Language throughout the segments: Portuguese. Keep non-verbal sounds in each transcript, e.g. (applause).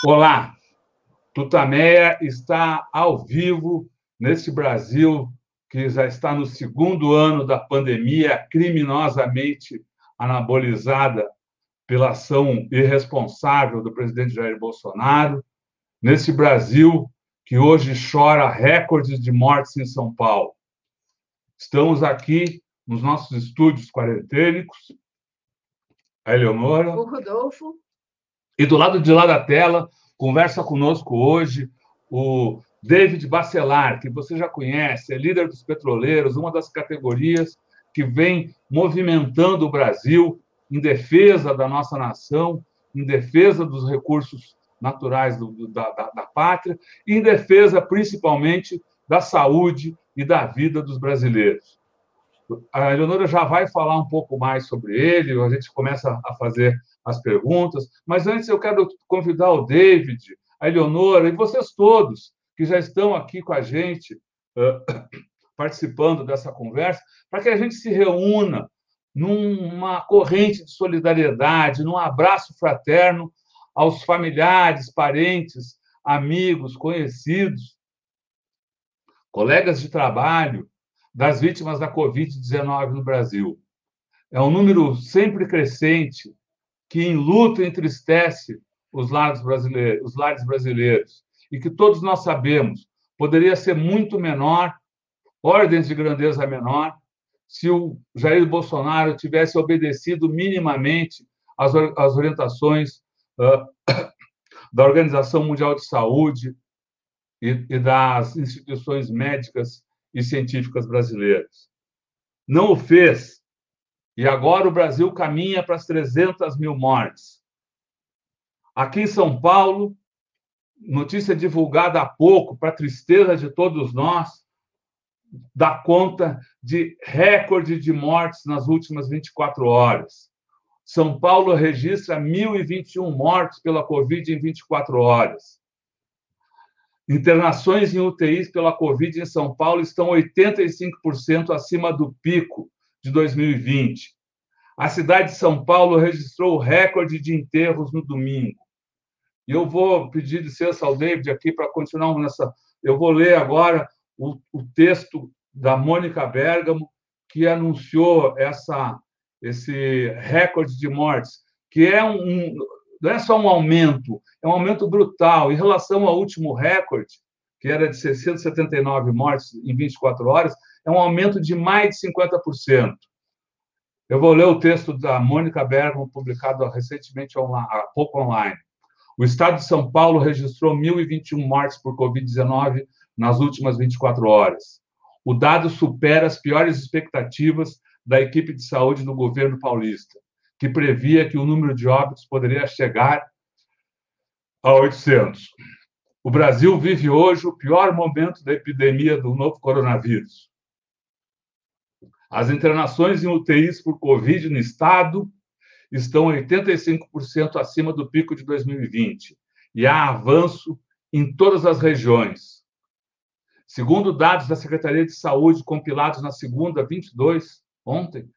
Olá, Tutameia está ao vivo nesse Brasil que já está no segundo ano da pandemia, criminosamente anabolizada pela ação irresponsável do presidente Jair Bolsonaro, nesse Brasil que hoje chora recordes de mortes em São Paulo. Estamos aqui nos nossos estúdios quarentênicos, a Eleonora. O Rodolfo. E do lado de lá da tela, conversa conosco hoje o David Bacelar, que você já conhece, é líder dos petroleiros, uma das categorias que vem movimentando o Brasil em defesa da nossa nação, em defesa dos recursos naturais do, da, da, da pátria e em defesa, principalmente, da saúde e da vida dos brasileiros. A Eleonora já vai falar um pouco mais sobre ele, a gente começa a fazer as perguntas, mas antes eu quero convidar o David, a Eleonora e vocês todos que já estão aqui com a gente, uh, (coughs) participando dessa conversa, para que a gente se reúna numa corrente de solidariedade, num abraço fraterno aos familiares, parentes, amigos, conhecidos, colegas de trabalho das vítimas da Covid-19 no Brasil. É um número sempre crescente que enluta e entristece os lares brasileiros, os lares brasileiros e que todos nós sabemos poderia ser muito menor, ordens de grandeza menor, se o Jair Bolsonaro tivesse obedecido minimamente às, às orientações uh, (coughs) da Organização Mundial de Saúde e, e das instituições médicas e científicas brasileiras. Não o fez. E agora o Brasil caminha para as 300 mil mortes. Aqui em São Paulo, notícia divulgada há pouco, para tristeza de todos nós, dá conta de recorde de mortes nas últimas 24 horas. São Paulo registra 1.021 mortes pela Covid em 24 horas. Internações em UTIs pela Covid em São Paulo estão 85% acima do pico de 2020. A cidade de São Paulo registrou o recorde de enterros no domingo. E eu vou pedir licença ao David aqui para continuar nessa. Eu vou ler agora o, o texto da Mônica Bergamo, que anunciou essa, esse recorde de mortes, que é um, não é só um aumento, é um aumento brutal. Em relação ao último recorde, que era de 679 mortes em 24 horas, é um aumento de mais de 50%. Eu vou ler o texto da Mônica Bergamo, publicado recentemente online, há pouco online. O estado de São Paulo registrou 1.021 mortes por Covid-19 nas últimas 24 horas. O dado supera as piores expectativas da equipe de saúde do governo paulista, que previa que o número de óbitos poderia chegar a 800. O Brasil vive hoje o pior momento da epidemia do novo coronavírus. As internações em UTIs por Covid no estado estão 85% acima do pico de 2020 e há avanço em todas as regiões. Segundo dados da Secretaria de Saúde compilados na segunda 22, ontem,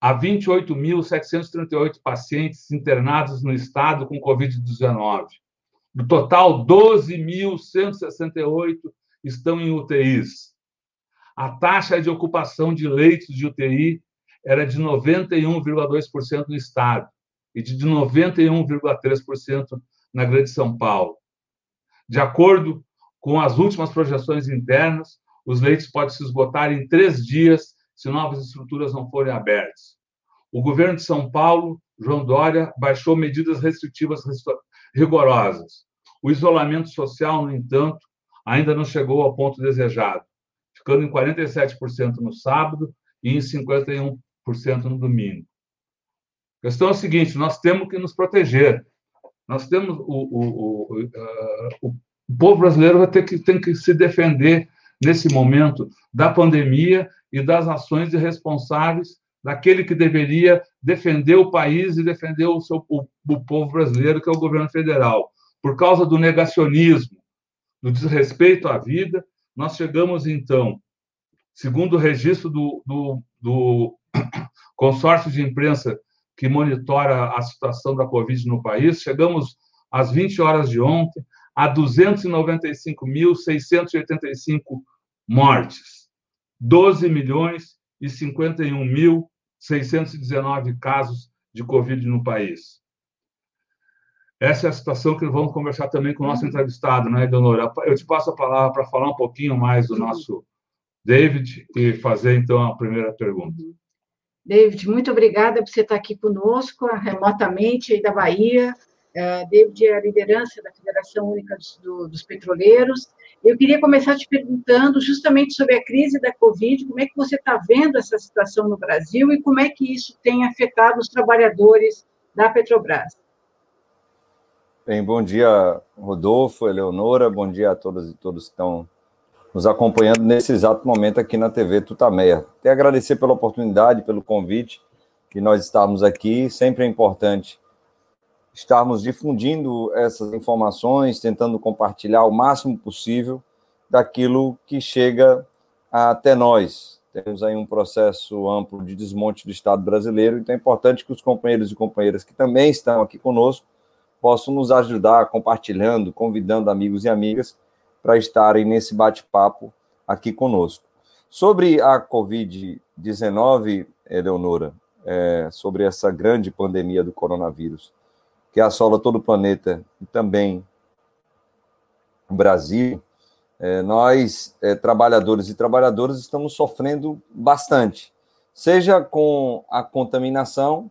há 28.738 pacientes internados no estado com Covid-19. Do total, 12.168 estão em UTIs. A taxa de ocupação de leitos de UTI era de 91,2% no estado e de 91,3% na Grande São Paulo. De acordo com as últimas projeções internas, os leitos podem se esgotar em três dias se novas estruturas não forem abertas. O governo de São Paulo, João Dória, baixou medidas restritivas rigorosas. O isolamento social, no entanto, ainda não chegou ao ponto desejado, ficando em 47% no sábado e em 51% no domingo. A questão é a seguinte: nós temos que nos proteger. Nós temos o, o, o, o povo brasileiro vai ter que, tem que se defender nesse momento da pandemia e das ações irresponsáveis daquele que deveria defender o país e defender o, seu, o, o povo brasileiro, que é o governo federal. Por causa do negacionismo, do desrespeito à vida, nós chegamos, então, segundo o registro do, do, do (coughs) consórcio de imprensa que monitora a situação da Covid no país, chegamos às 20 horas de ontem, a 295.685 mortes, 12 milhões e 51.619 casos de Covid no país. Essa é a situação que vamos conversar também com o nosso entrevistado, né, Eleonora? Eu te passo a palavra para falar um pouquinho mais do nosso David e fazer, então, a primeira pergunta. David, muito obrigada por você estar aqui conosco, remotamente, aí da Bahia. Uh, David é a liderança da Federação Única dos, do, dos Petroleiros. Eu queria começar te perguntando justamente sobre a crise da Covid, como é que você está vendo essa situação no Brasil e como é que isso tem afetado os trabalhadores da Petrobras. Bem, bom dia, Rodolfo, Eleonora, bom dia a todas e todos que estão nos acompanhando nesse exato momento aqui na TV Tutameia. Até agradecer pela oportunidade, pelo convite que nós estamos aqui. Sempre é importante estarmos difundindo essas informações, tentando compartilhar o máximo possível daquilo que chega até nós. Temos aí um processo amplo de desmonte do Estado brasileiro, então é importante que os companheiros e companheiras que também estão aqui conosco possam nos ajudar compartilhando, convidando amigos e amigas para estarem nesse bate-papo aqui conosco. Sobre a Covid-19, Eleonora, é, sobre essa grande pandemia do coronavírus, que assola todo o planeta e também o Brasil, é, nós, é, trabalhadores e trabalhadoras, estamos sofrendo bastante, seja com a contaminação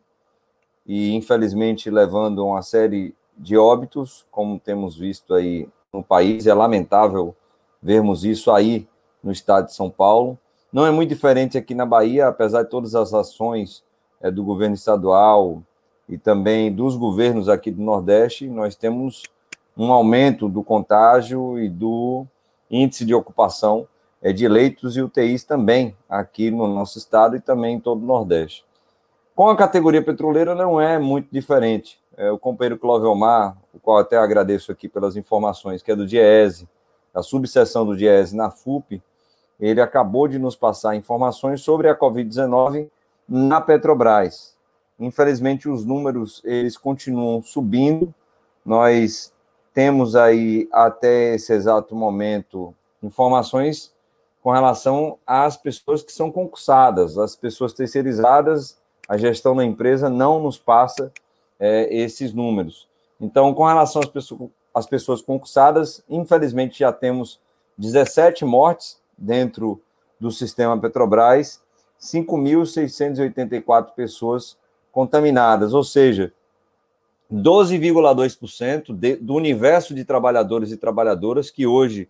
e, infelizmente, levando uma série de óbitos, como temos visto aí no país. É lamentável vermos isso aí no estado de São Paulo. Não é muito diferente aqui na Bahia, apesar de todas as ações é, do governo estadual e também dos governos aqui do Nordeste, nós temos um aumento do contágio e do índice de ocupação é, de leitos e UTIs também aqui no nosso estado e também em todo o Nordeste. Com a categoria petroleira não é muito diferente é, o companheiro Clóvis Omar, o qual até agradeço aqui pelas informações, que é do DIESE, da subseção do DIESE na FUP, ele acabou de nos passar informações sobre a Covid-19 na Petrobras. Infelizmente, os números eles continuam subindo. Nós temos aí até esse exato momento informações com relação às pessoas que são concursadas, as pessoas terceirizadas. A gestão da empresa não nos passa é, esses números. Então, com relação às pessoas, às pessoas concursadas, infelizmente já temos 17 mortes dentro do sistema Petrobras, 5.684 pessoas contaminadas, ou seja, 12,2% do universo de trabalhadores e trabalhadoras, que hoje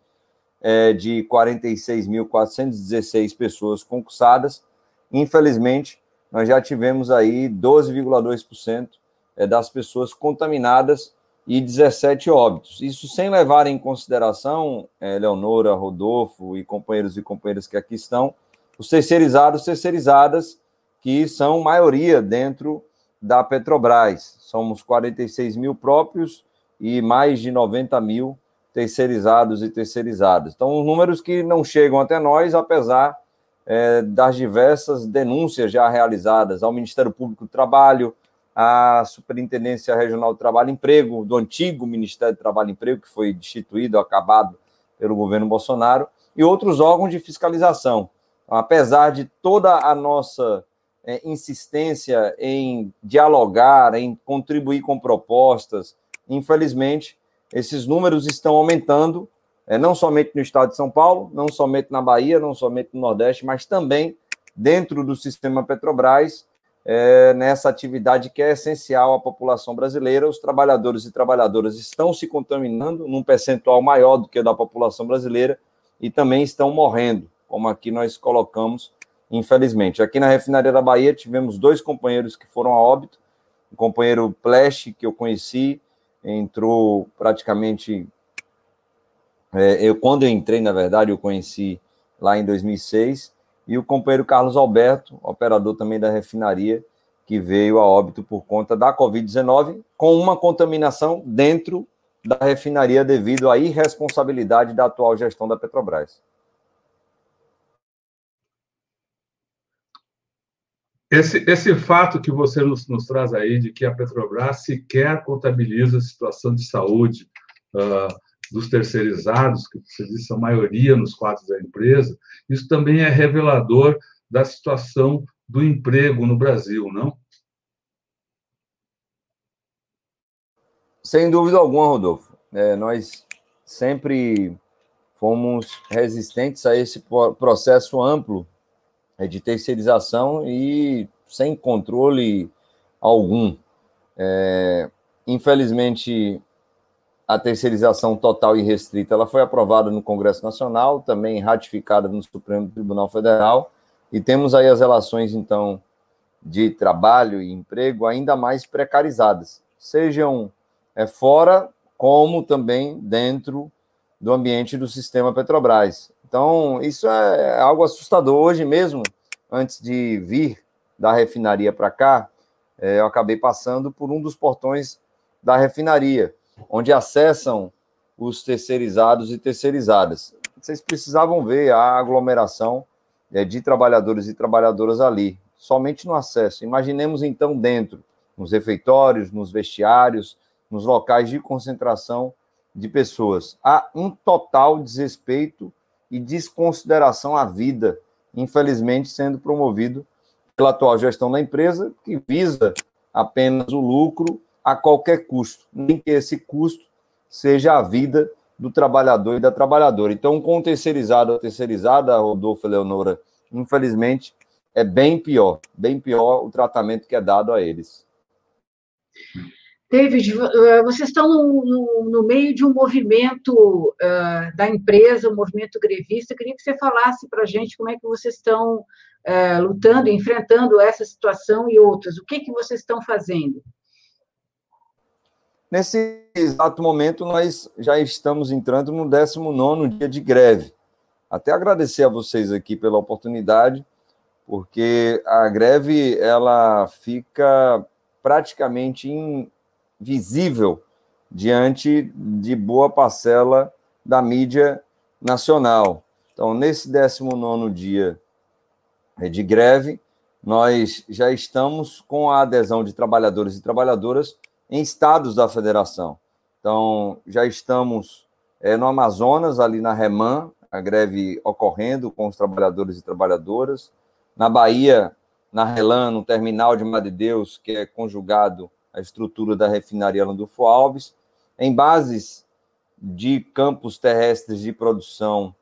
é de 46.416 pessoas concursadas, infelizmente, nós já tivemos aí 12,2% é, das pessoas contaminadas e 17 óbitos. Isso sem levar em consideração, é, Leonora, Rodolfo e companheiros e companheiras que aqui estão, os terceirizados, terceirizadas, que são maioria dentro da Petrobras. Somos 46 mil próprios e mais de 90 mil terceirizados e terceirizadas. Então, números que não chegam até nós, apesar é, das diversas denúncias já realizadas ao Ministério Público do Trabalho, a Superintendência Regional do Trabalho e Emprego, do antigo Ministério do Trabalho e Emprego, que foi destituído, acabado pelo governo Bolsonaro, e outros órgãos de fiscalização. Apesar de toda a nossa é, insistência em dialogar, em contribuir com propostas, infelizmente, esses números estão aumentando, é, não somente no estado de São Paulo, não somente na Bahia, não somente no Nordeste, mas também dentro do sistema Petrobras, é, nessa atividade que é essencial à população brasileira. Os trabalhadores e trabalhadoras estão se contaminando num percentual maior do que da população brasileira e também estão morrendo, como aqui nós colocamos, infelizmente. Aqui na refinaria da Bahia tivemos dois companheiros que foram a óbito. O companheiro Pleche, que eu conheci, entrou praticamente. É, eu, quando eu entrei, na verdade, eu conheci lá em 2006 e o companheiro Carlos Alberto, operador também da refinaria, que veio a óbito por conta da Covid-19, com uma contaminação dentro da refinaria devido à irresponsabilidade da atual gestão da Petrobras. Esse, esse fato que você nos, nos traz aí de que a Petrobras sequer contabiliza a situação de saúde uh, dos terceirizados, que você disse a maioria nos quadros da empresa, isso também é revelador da situação do emprego no Brasil, não? Sem dúvida alguma, Rodolfo. É, nós sempre fomos resistentes a esse processo amplo é, de terceirização e sem controle algum. É, infelizmente, a terceirização total e restrita ela foi aprovada no Congresso Nacional, também ratificada no Supremo Tribunal Federal, e temos aí as relações, então, de trabalho e emprego ainda mais precarizadas, sejam é, fora, como também dentro do ambiente do sistema Petrobras. Então, isso é algo assustador. Hoje mesmo, antes de vir da refinaria para cá, é, eu acabei passando por um dos portões da refinaria, onde acessam os terceirizados e terceirizadas. Vocês precisavam ver a aglomeração é, de trabalhadores e trabalhadoras ali, somente no acesso. Imaginemos então dentro, nos refeitórios, nos vestiários, nos locais de concentração de pessoas. Há um total desrespeito e desconsideração à vida, infelizmente sendo promovido pela atual gestão da empresa, que visa apenas o lucro a qualquer custo, nem que esse custo seja a vida do trabalhador e da trabalhadora. Então, com o terceirizado ou terceirizada, Rodolfo Leonora, infelizmente, é bem pior, bem pior o tratamento que é dado a eles. David, eh, vocês estão no, no, no meio de um movimento uh, da empresa, um movimento grevista. Eu queria que você falasse para a gente como é que vocês estão uh, lutando, enfrentando essa situação e outras. O que, que vocês estão fazendo? Nesse exato momento, nós já estamos entrando no 19 dia de greve. Até agradecer a vocês aqui pela oportunidade, porque a greve ela fica praticamente invisível diante de boa parcela da mídia nacional. Então, nesse 19 dia de greve, nós já estamos com a adesão de trabalhadores e trabalhadoras em estados da federação. Então, já estamos é, no Amazonas, ali na Reman, a greve ocorrendo com os trabalhadores e trabalhadoras. Na Bahia, na Relan, no terminal de Madredeus, que é conjugado à estrutura da refinaria Landulfo Alves. Em bases de campos terrestres de produção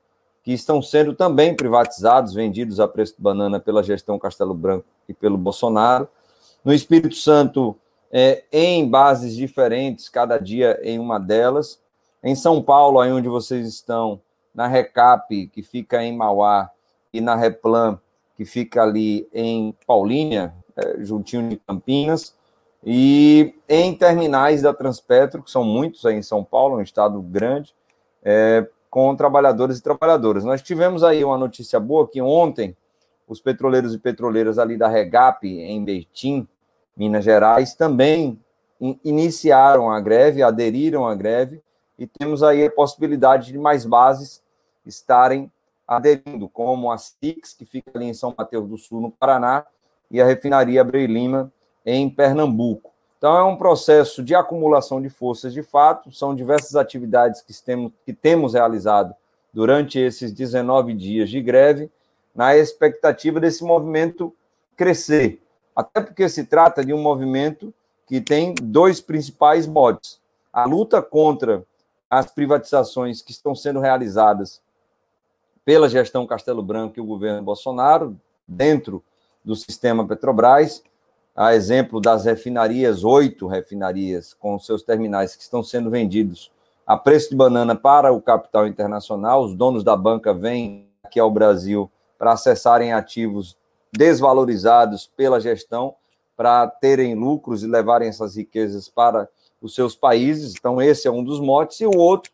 que estão sendo também privatizados, vendidos a preço de banana pela gestão Castelo Branco e pelo Bolsonaro. No Espírito Santo, é, em bases diferentes, cada dia em uma delas. Em São Paulo, aí onde vocês estão, na Recap, que fica em Mauá, e na Replan, que fica ali em Paulínia, é, juntinho de Campinas, e em terminais da Transpetro, que são muitos aí em São Paulo, um estado grande, é, com trabalhadores e trabalhadoras. Nós tivemos aí uma notícia boa que ontem os petroleiros e petroleiras ali da Regap, em Betim, Minas Gerais, também iniciaram a greve, aderiram à greve, e temos aí a possibilidade de mais bases estarem aderindo, como a SIX, que fica ali em São Mateus do Sul, no Paraná, e a refinaria Abreu Lima, em Pernambuco. Então, é um processo de acumulação de forças de fato, são diversas atividades que temos, que temos realizado durante esses 19 dias de greve, na expectativa desse movimento crescer, até porque se trata de um movimento que tem dois principais motes: a luta contra as privatizações que estão sendo realizadas pela gestão Castelo Branco e o governo Bolsonaro, dentro do sistema Petrobras, a exemplo das refinarias, oito refinarias com seus terminais que estão sendo vendidos a preço de banana para o capital internacional. Os donos da banca vêm aqui ao Brasil para acessarem ativos desvalorizados pela gestão para terem lucros e levarem essas riquezas para os seus países. Então, esse é um dos motes. E o outro,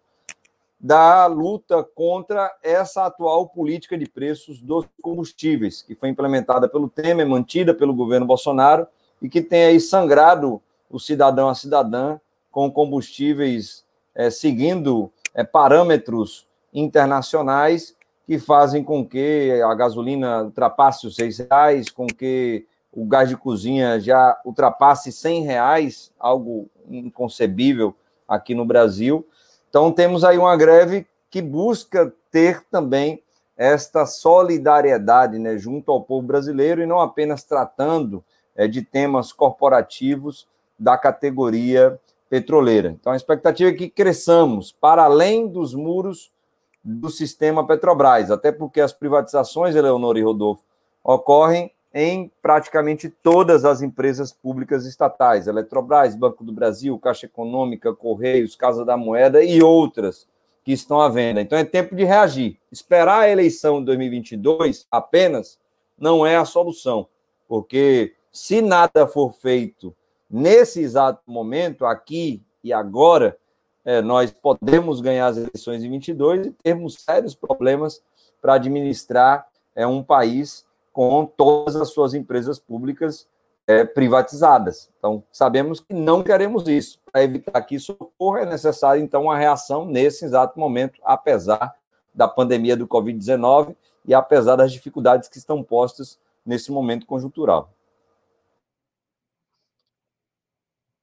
da luta contra essa atual política de preços dos combustíveis, que foi implementada pelo Temer, mantida pelo governo Bolsonaro, e que tem aí sangrado o cidadão a cidadã com combustíveis é, seguindo é, parâmetros internacionais que fazem com que a gasolina ultrapasse os seis reais, com que o gás de cozinha já ultrapasse 100 reais, algo inconcebível aqui no Brasil. Então, temos aí uma greve que busca ter também esta solidariedade né, junto ao povo brasileiro e não apenas tratando é, de temas corporativos da categoria petroleira. Então, a expectativa é que cresçamos para além dos muros do sistema Petrobras, até porque as privatizações, Eleonora e Rodolfo, ocorrem em praticamente todas as empresas públicas estatais, Eletrobras, Banco do Brasil, Caixa Econômica, Correios, Casa da Moeda e outras que estão à venda. Então é tempo de reagir. Esperar a eleição de 2022 apenas não é a solução, porque se nada for feito nesse exato momento, aqui e agora, é, nós podemos ganhar as eleições em 22 e termos sérios problemas para administrar é, um país com todas as suas empresas públicas é, privatizadas. Então, sabemos que não queremos isso. Para evitar que isso ocorra, é necessário, então, uma reação nesse exato momento, apesar da pandemia do Covid-19 e apesar das dificuldades que estão postas nesse momento conjuntural.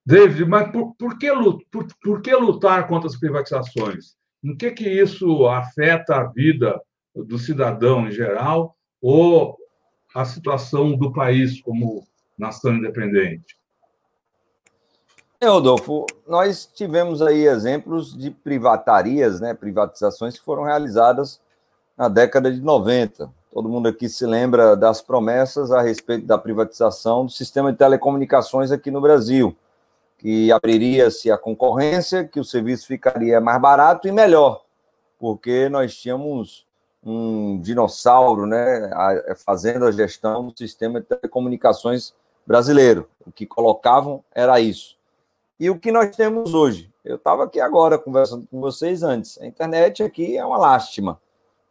David, mas por, por, que, por, por que lutar contra as privatizações? Em que, que isso afeta a vida do cidadão em geral ou a situação do país como nação independente? É, Rodolfo, nós tivemos aí exemplos de privatarias, né, privatizações que foram realizadas na década de 90. Todo mundo aqui se lembra das promessas a respeito da privatização do sistema de telecomunicações aqui no Brasil que abriria-se a concorrência, que o serviço ficaria mais barato e melhor, porque nós tínhamos um dinossauro né, fazendo a gestão do sistema de telecomunicações brasileiro. O que colocavam era isso. E o que nós temos hoje? Eu estava aqui agora conversando com vocês antes. A internet aqui é uma lástima,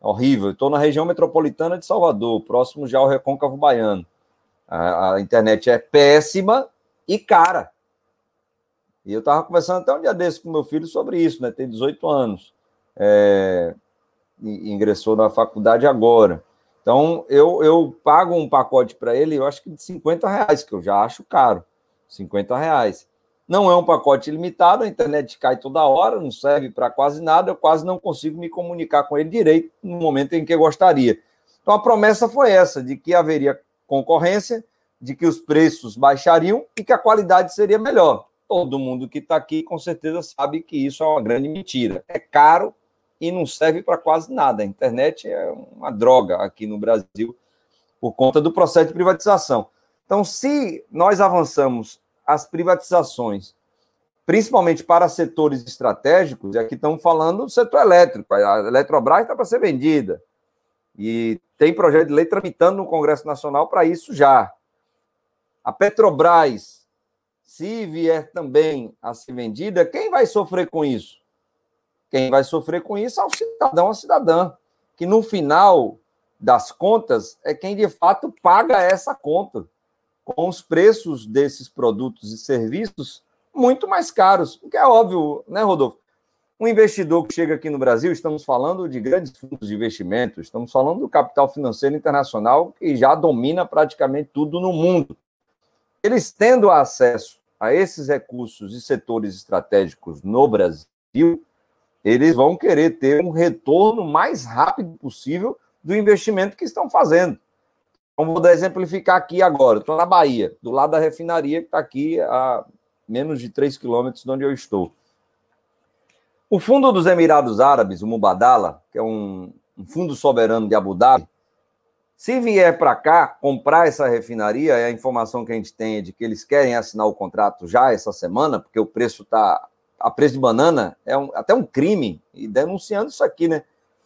horrível. Estou na região metropolitana de Salvador, próximo já ao Recôncavo Baiano. A, a internet é péssima e cara. E eu estava conversando até um dia desse com meu filho sobre isso, né? Tem 18 anos. É, ingressou na faculdade agora. Então, eu, eu pago um pacote para ele, eu acho que de 50 reais, que eu já acho caro. 50 reais. Não é um pacote ilimitado, a internet cai toda hora, não serve para quase nada, eu quase não consigo me comunicar com ele direito no momento em que eu gostaria. Então, a promessa foi essa, de que haveria concorrência, de que os preços baixariam e que a qualidade seria melhor todo mundo que está aqui com certeza sabe que isso é uma grande mentira. É caro e não serve para quase nada. A internet é uma droga aqui no Brasil por conta do processo de privatização. Então, se nós avançamos as privatizações, principalmente para setores estratégicos, e aqui estamos falando do setor elétrico, a Eletrobras está para ser vendida. E tem projeto de lei tramitando no Congresso Nacional para isso já. A Petrobras se vier também a ser vendida, quem vai sofrer com isso? Quem vai sofrer com isso é o cidadão, a cidadã, que no final das contas é quem de fato paga essa conta, com os preços desses produtos e serviços muito mais caros, o que é óbvio, né, Rodolfo? Um investidor que chega aqui no Brasil, estamos falando de grandes fundos de investimento, estamos falando do capital financeiro internacional que já domina praticamente tudo no mundo. Eles tendo acesso a esses recursos e setores estratégicos no Brasil, eles vão querer ter um retorno mais rápido possível do investimento que estão fazendo. Então, vou exemplificar aqui agora. Estou na Bahia, do lado da refinaria, que está aqui a menos de 3 quilômetros de onde eu estou. O Fundo dos Emirados Árabes, o Mubadala, que é um, um fundo soberano de Abu Dhabi, se vier para cá comprar essa refinaria, a informação que a gente tem é de que eles querem assinar o contrato já essa semana, porque o preço está a preço de banana, é um, até um crime, e denunciando isso aqui, né?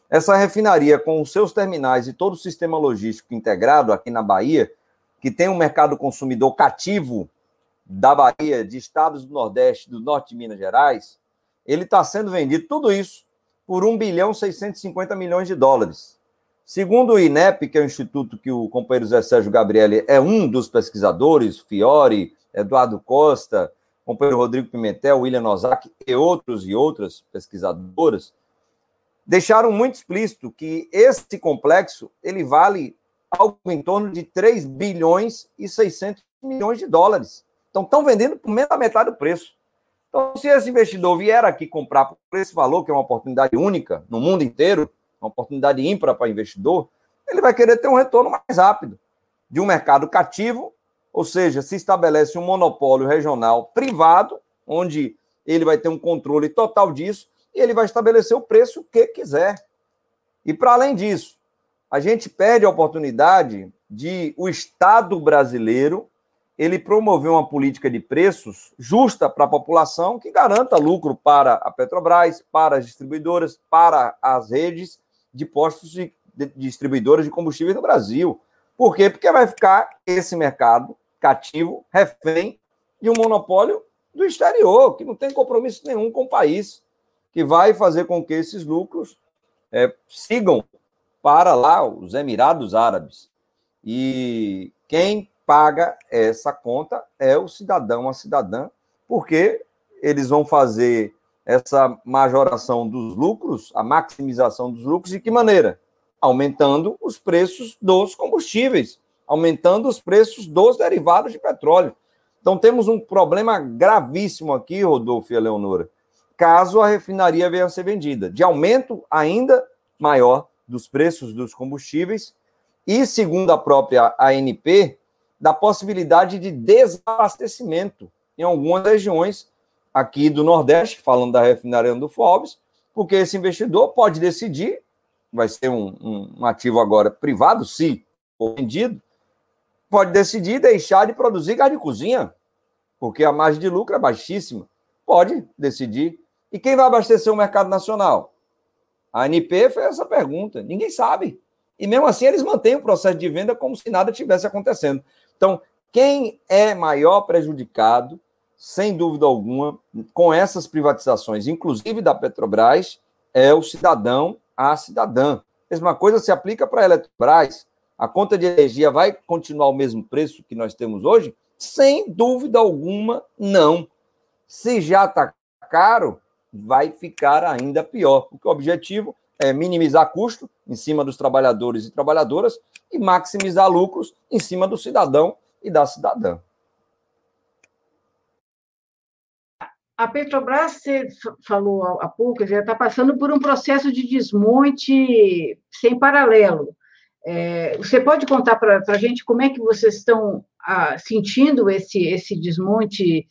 Essa refinaria, com os seus terminais e todo o sistema logístico integrado aqui na Bahia, que tem um mercado consumidor cativo da Bahia, de estados do Nordeste, do Norte de Minas Gerais, ele está sendo vendido tudo isso por 1 bilhão 650 milhões de dólares. Segundo o INEP, que é o instituto que o companheiro Zé Sérgio Gabriele é um dos pesquisadores, Fiore, Eduardo Costa, companheiro Rodrigo Pimentel, William Nozak e outros e outras pesquisadoras, deixaram muito explícito que esse complexo ele vale algo em torno de 3 bilhões e 600 milhões de dólares. Então, estão vendendo por menos da metade do preço. Então, se esse investidor vier aqui comprar por esse valor, que é uma oportunidade única no mundo inteiro, uma oportunidade ímpar para investidor, ele vai querer ter um retorno mais rápido de um mercado cativo, ou seja, se estabelece um monopólio regional privado, onde ele vai ter um controle total disso e ele vai estabelecer o preço que quiser. E para além disso, a gente perde a oportunidade de o Estado brasileiro ele promover uma política de preços justa para a população que garanta lucro para a Petrobras, para as distribuidoras, para as redes de postos de, de distribuidoras de combustíveis no Brasil. Por quê? Porque vai ficar esse mercado cativo, refém de um monopólio do exterior, que não tem compromisso nenhum com o país, que vai fazer com que esses lucros é, sigam para lá os Emirados Árabes. E quem paga essa conta é o cidadão, a cidadã, porque eles vão fazer essa majoração dos lucros, a maximização dos lucros, de que maneira? Aumentando os preços dos combustíveis, aumentando os preços dos derivados de petróleo. Então temos um problema gravíssimo aqui, Rodolfo e Eleonora, caso a refinaria venha a ser vendida, de aumento ainda maior dos preços dos combustíveis e, segundo a própria ANP, da possibilidade de desabastecimento em algumas regiões aqui do Nordeste, falando da refinaria do Alves, porque esse investidor pode decidir, vai ser um, um, um ativo agora privado, se for vendido, pode decidir deixar de produzir gás de cozinha, porque a margem de lucro é baixíssima. Pode decidir. E quem vai abastecer o mercado nacional? A ANP fez essa pergunta. Ninguém sabe. E mesmo assim, eles mantêm o processo de venda como se nada tivesse acontecendo. Então, quem é maior prejudicado, sem dúvida alguma, com essas privatizações, inclusive da Petrobras, é o cidadão, a cidadã. Mesma coisa se aplica para a Eletrobras. A conta de energia vai continuar o mesmo preço que nós temos hoje? Sem dúvida alguma, não. Se já está caro, vai ficar ainda pior, porque o objetivo é minimizar custo em cima dos trabalhadores e trabalhadoras e maximizar lucros em cima do cidadão e da cidadã. A Petrobras, você falou há pouco, já está passando por um processo de desmonte sem paralelo. É, você pode contar para a gente como é que vocês estão ah, sentindo esse, esse desmonte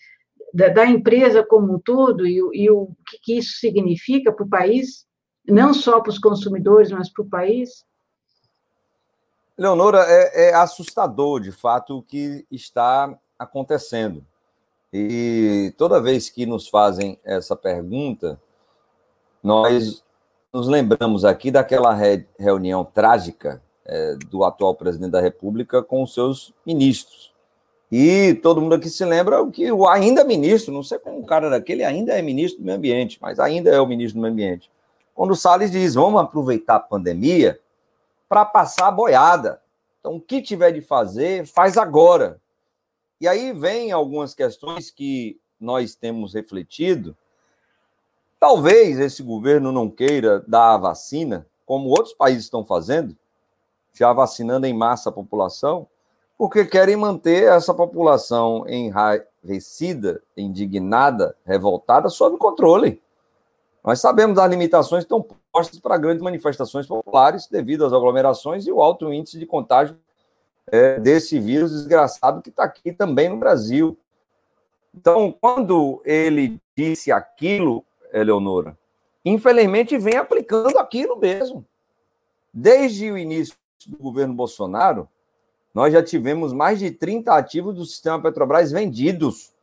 da, da, empresa como um todo e, e o que, que isso significa para o país, não só para os consumidores, mas para o país? Leonora, é, é assustador, de fato, o que está acontecendo. E toda vez que nos fazem essa pergunta, nós nos lembramos aqui daquela reunião trágica é, do atual presidente da República com os seus ministros. E todo mundo aqui se lembra que o ainda ministro, não sei como o cara daquele ainda é ministro do meio ambiente, mas ainda é o ministro do meio ambiente. Quando o Salles diz, vamos aproveitar a pandemia para passar a boiada. Então, o que tiver de fazer, faz agora. E aí vem algumas questões que nós temos refletido. Talvez esse governo não queira dar a vacina, como outros países estão fazendo, já vacinando em massa a população, porque querem manter essa população enraivecida, indignada, revoltada, sob controle. Nós sabemos das limitações que estão postas para grandes manifestações populares devido às aglomerações e o alto índice de contágio é, desse vírus desgraçado que está aqui também no Brasil. Então, quando ele disse aquilo, Eleonora, infelizmente vem aplicando aquilo mesmo. Desde o início do governo Bolsonaro, nós já tivemos mais de 30 ativos do sistema Petrobras vendidos.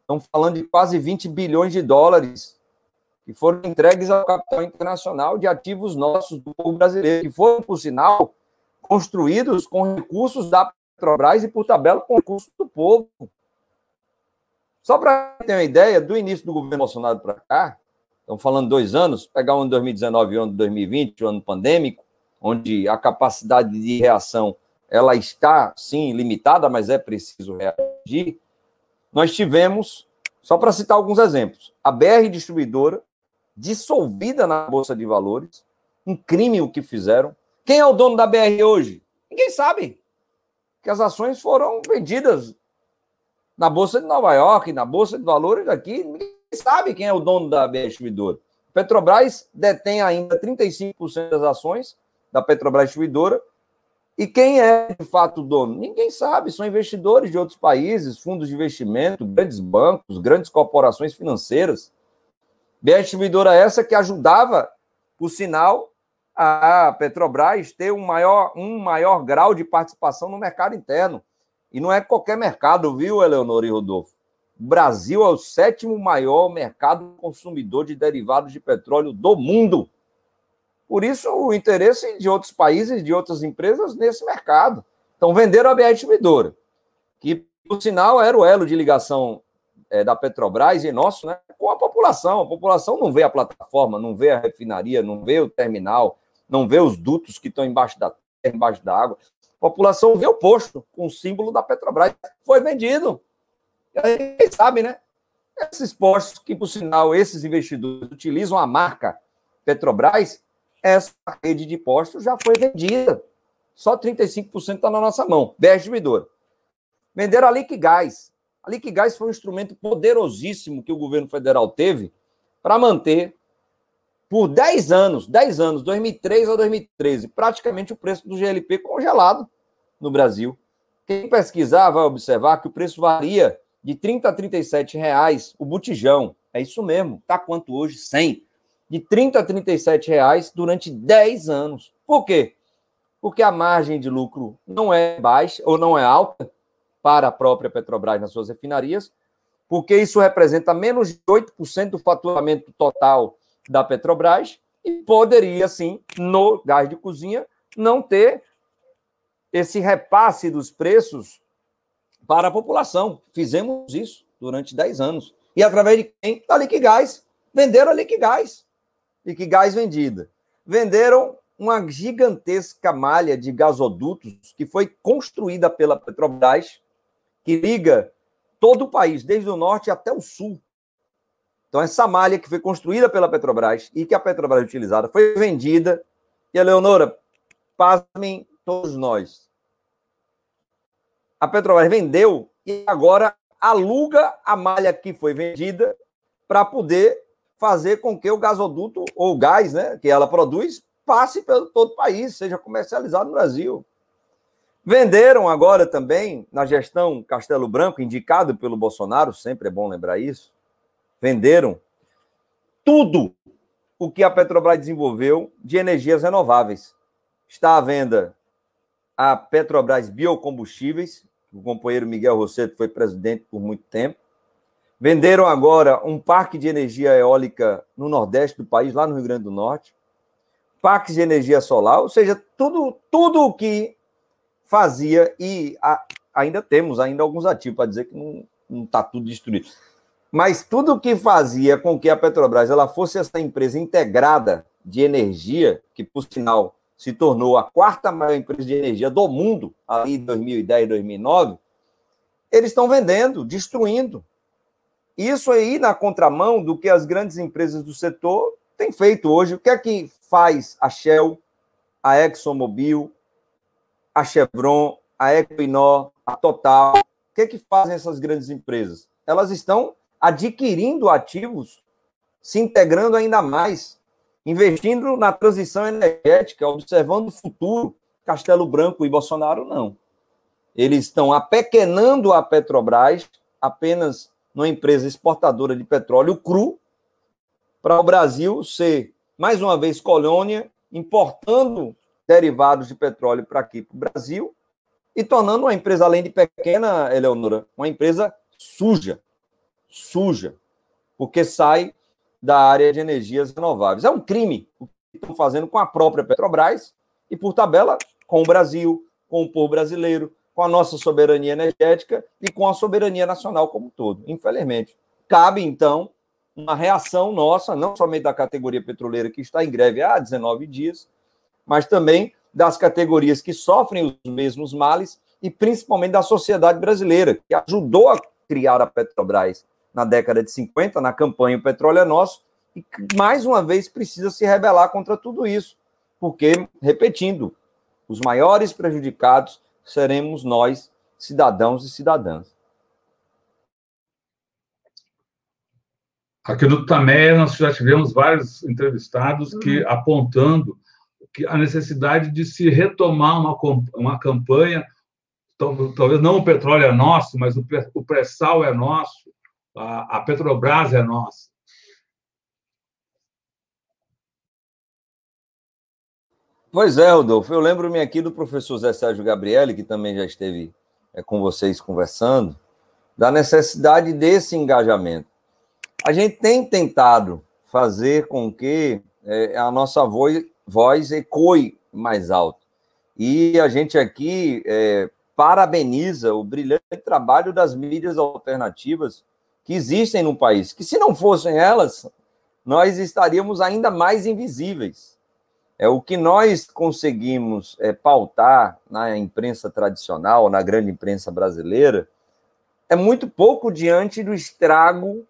Estamos falando de quase 20 bilhões de dólares que foram entregues ao capital internacional de ativos nossos do povo brasileiro, que foram, por sinal, construídos com recursos da Petrobras e, por tabela, com recursos do povo. Só para ter uma ideia, do início do governo Bolsonaro para cá, estamos falando dois anos, pegar o ano de 2019 e o ano de 2020, o ano pandêmico, onde a capacidade de reação ela está, sim, limitada, mas é preciso reagir, nós tivemos, só para citar alguns exemplos, a BR Distribuidora, dissolvida na Bolsa de Valores, um crime o que fizeram. Quem é o dono da BR hoje? Ninguém sabe que as ações foram vendidas na Bolsa de Nova York, na Bolsa de Valores aqui. Ninguém sabe quem é o dono da BR Distribuidora. Petrobras detém ainda 35% das ações da Petrobras Distribuidora. E quem é de fato o dono? Ninguém sabe. São investidores de outros países, fundos de investimento, grandes bancos, grandes corporações financeiras. BR Distribuidora essa que ajudava, por sinal, a Petrobras ter um maior, um maior grau de participação no mercado interno. E não é qualquer mercado, viu, Eleonora e Rodolfo? O Brasil é o sétimo maior mercado consumidor de derivados de petróleo do mundo. Por isso, o interesse de outros países, de outras empresas nesse mercado. Então, venderam a BR Distribuidora, que, por sinal, era o elo de ligação é, da Petrobras e nosso né, com a população. A população não vê a plataforma, não vê a refinaria, não vê o terminal, não vê os dutos que estão embaixo da terra, embaixo da água. A população vê o posto com o símbolo da Petrobras. Foi vendido. Quem sabe, né? Esses postos que, por sinal, esses investidores utilizam a marca Petrobras, essa rede de postos já foi vendida. Só 35% está na nossa mão. 10 distribuidora. Venderam a Liquigás. A Liquigás foi um instrumento poderosíssimo que o governo federal teve para manter por 10 anos, 10 anos, 2003 a 2013, praticamente o preço do GLP congelado no Brasil. Quem pesquisar vai observar que o preço varia de 30 a 37 reais o botijão. É isso mesmo. Tá quanto hoje? 100. De 30 a 37 reais durante 10 anos. Por quê? Porque a margem de lucro não é baixa ou não é alta para a própria Petrobras nas suas refinarias, porque isso representa menos de 8% do faturamento total da Petrobras e poderia, sim, no gás de cozinha, não ter esse repasse dos preços para a população. Fizemos isso durante 10 anos. E através de quem? Da Liquigás. Venderam a Liquigás. Liquigás vendida. Venderam uma gigantesca malha de gasodutos que foi construída pela Petrobras, que liga todo o país, desde o norte até o sul, então, essa malha que foi construída pela Petrobras e que a Petrobras utilizada foi vendida. E a Leonora, pasmem todos nós. A Petrobras vendeu e agora aluga a malha que foi vendida para poder fazer com que o gasoduto ou o gás, né, que ela produz, passe pelo todo o país, seja comercializado no Brasil. Venderam agora também, na gestão Castelo Branco, indicado pelo Bolsonaro, sempre é bom lembrar isso, venderam tudo o que a Petrobras desenvolveu de energias renováveis. Está à venda a Petrobras Biocombustíveis, o companheiro Miguel Rosseto foi presidente por muito tempo. Venderam agora um parque de energia eólica no nordeste do país, lá no Rio Grande do Norte. Parques de energia solar, ou seja, tudo, tudo o que fazia, e a, ainda temos ainda alguns ativos para dizer que não está tudo destruído. Mas tudo o que fazia com que a Petrobras ela fosse essa empresa integrada de energia, que por sinal se tornou a quarta maior empresa de energia do mundo ali em 2010, 2009, eles estão vendendo, destruindo. Isso aí na contramão do que as grandes empresas do setor têm feito hoje. O que é que faz a Shell, a ExxonMobil, a Chevron, a Equinor, a Total? O que é que fazem essas grandes empresas? Elas estão adquirindo ativos, se integrando ainda mais, investindo na transição energética, observando o futuro. Castelo Branco e Bolsonaro não. Eles estão apequenando a Petrobras apenas numa empresa exportadora de petróleo cru, para o Brasil ser, mais uma vez, colônia, importando derivados de petróleo para aqui, para o Brasil, e tornando uma empresa, além de pequena, Eleonora, uma empresa suja, suja, porque sai da área de energias renováveis. É um crime o que estão fazendo com a própria Petrobras e, por tabela, com o Brasil, com o povo brasileiro, com a nossa soberania energética e com a soberania nacional como um todo, infelizmente. Cabe, então, uma reação nossa, não somente da categoria petroleira que está em greve há 19 dias, mas também das categorias que sofrem os mesmos males e principalmente da sociedade brasileira, que ajudou a criar a Petrobras na década de 50, na campanha O Petróleo é Nosso, e mais uma vez precisa se rebelar contra tudo isso, porque, repetindo, Os maiores prejudicados seremos nós, cidadãos e cidadãs. Aqui no Tamé, nós já tivemos vários entrevistados que uhum. apontando que a necessidade de se retomar uma, uma campanha, talvez não o petróleo é nosso, mas o pré-sal é nosso, a, a Petrobras é nossa. Pois é, Rodolfo. Eu lembro-me aqui do professor Zé Sérgio Gabriele, que também já esteve é, com vocês conversando, da necessidade desse engajamento. A gente tem tentado fazer com que é, a nossa voz, voz ecoe mais alto. E a gente aqui é, parabeniza o brilhante trabalho das mídias alternativas que existem no país, que se não fossem elas, nós estaríamos ainda mais invisíveis. É o que nós conseguimos é, pautar na imprensa tradicional, na grande imprensa brasileira, é muito pouco diante do estrago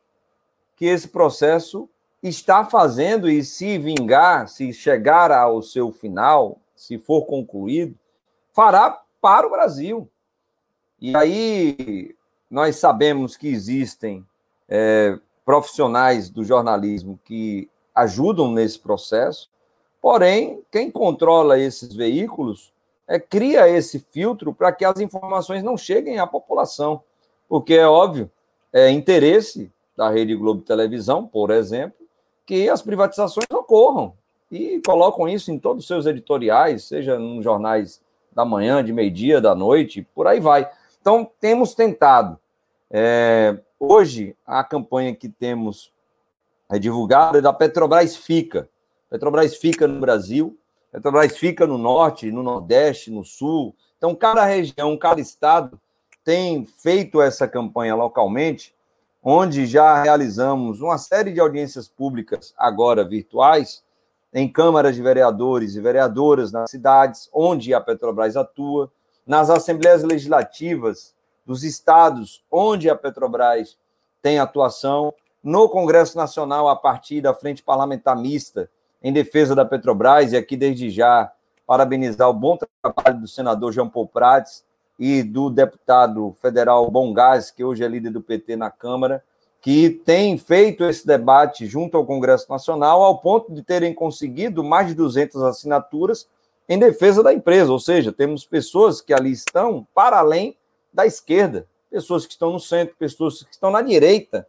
que esse processo está fazendo e se vingar, se chegar ao seu final, se for concluído, fará para o Brasil. E aí nós sabemos que existem é, profissionais do jornalismo que ajudam nesse processo, porém, quem controla esses veículos é, cria esse filtro para que as informações não cheguem à população, porque é óbvio, é interesse da Rede Globo Televisão, por exemplo, que as privatizações ocorram e colocam isso em todos os seus editoriais, seja nos jornais da manhã, de meio-dia, da noite, por aí vai. Então, temos tentado. É, hoje, a campanha que temos é divulgada é da Petrobras Fica. Petrobras fica no Brasil, Petrobras fica no norte, no nordeste, no sul. Então, cada região, cada estado tem feito essa campanha localmente onde já realizamos uma série de audiências públicas, agora virtuais, em câmaras de vereadores e vereadoras nas cidades onde a Petrobras atua, nas assembleias legislativas dos estados onde a Petrobras tem atuação, no Congresso Nacional, a partir da Frente Parlamentar Mista em defesa da Petrobras, e aqui desde já parabenizar o bom trabalho do senador João Paul Prats, e do deputado federal Bom Gás, que hoje é líder do PT na Câmara, que tem feito esse debate junto ao Congresso Nacional, ao ponto de terem conseguido mais de 200 assinaturas em defesa da empresa. Ou seja, temos pessoas que ali estão para além da esquerda, pessoas que estão no centro, pessoas que estão na direita,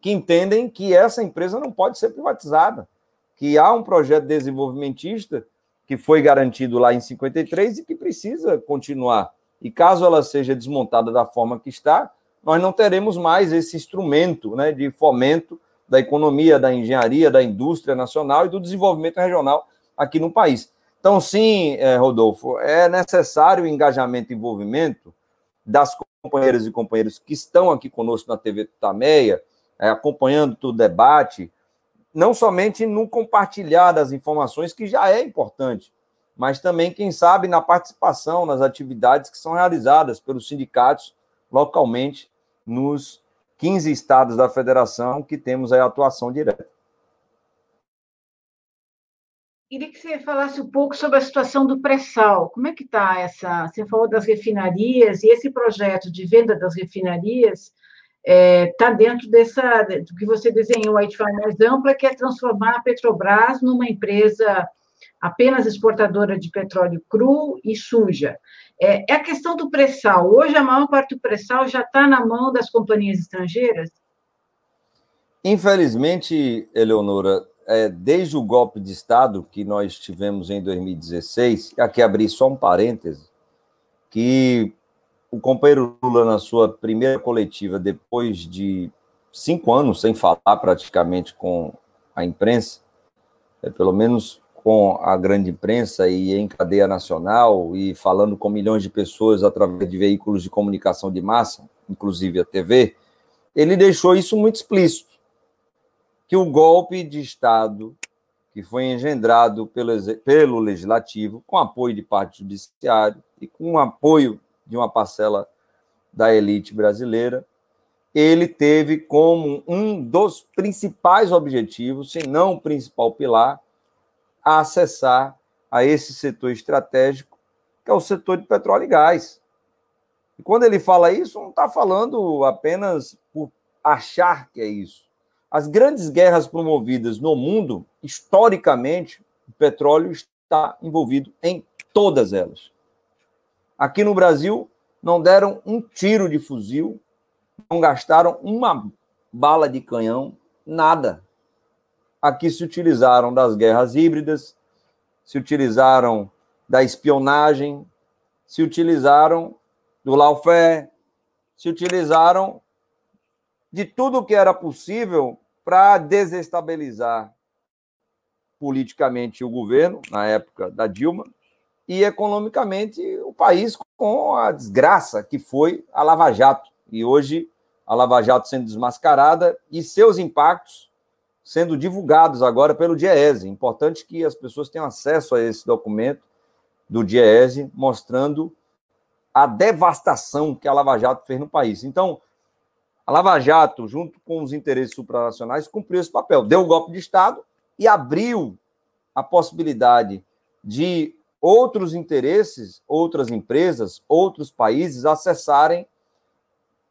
que entendem que essa empresa não pode ser privatizada, que há um projeto desenvolvimentista que foi garantido lá em 53 e que precisa continuar. E caso ela seja desmontada da forma que está, nós não teremos mais esse instrumento né, de fomento da economia, da engenharia, da indústria nacional e do desenvolvimento regional aqui no país. Então, sim, eh, Rodolfo, é necessário o engajamento e envolvimento das companheiras e companheiros que estão aqui conosco na TV Tutameia, é, acompanhando todo o debate, não somente no compartilhar das informações, que já é importante, mas também, quem sabe, na participação nas atividades que são realizadas pelos sindicatos localmente nos 15 estados da federação que temos a atuação direta. Queria que você falasse um pouco sobre a situação do pré-sal. Como é que está essa? Você falou das refinarias e esse projeto de venda das refinarias está é, tá dentro dessa do que você desenhou aí de forma mais ampla, que é transformar a Petrobras numa empresa apenas exportadora de petróleo cru e suja. É, é a questão do pré-sal. Hoje, a maior parte do pré-sal já está na mão das companhias estrangeiras? Infelizmente, Eleonora, é, desde o golpe de Estado que nós tivemos em 2016, aqui abri só um parêntese, que o companheiro Lula, na sua primeira coletiva, depois de cinco anos sem falar praticamente com a imprensa, é, pelo menos com a grande imprensa e em cadeia nacional e falando com milhões de pessoas através de veículos de comunicação de massa, inclusive a TV, ele deixou isso muito explícito, que o golpe de Estado que foi engendrado pelo, pelo Legislativo, com apoio de parte do Judiciário e com apoio de uma parcela da elite brasileira, ele teve como um dos principais objetivos, se não o principal pilar, acessar a esse setor estratégico que é o setor de petróleo e gás. E quando ele fala isso, não está falando apenas por achar que é isso. As grandes guerras promovidas no mundo, historicamente, o petróleo está envolvido em todas elas. Aqui no Brasil, não deram um tiro de fuzil, não gastaram uma bala de canhão, nada. Aqui se utilizaram das guerras híbridas, se utilizaram da espionagem, se utilizaram do lawfare, se utilizaram de tudo que era possível para desestabilizar politicamente o governo, na época da Dilma, e economicamente o país com a desgraça que foi a Lava Jato. E hoje a Lava Jato sendo desmascarada e seus impactos sendo divulgados agora pelo DIEESE. Importante que as pessoas tenham acesso a esse documento do DIEESE, mostrando a devastação que a Lava Jato fez no país. Então, a Lava Jato, junto com os interesses supranacionais, cumpriu esse papel, deu o um golpe de Estado e abriu a possibilidade de outros interesses, outras empresas, outros países acessarem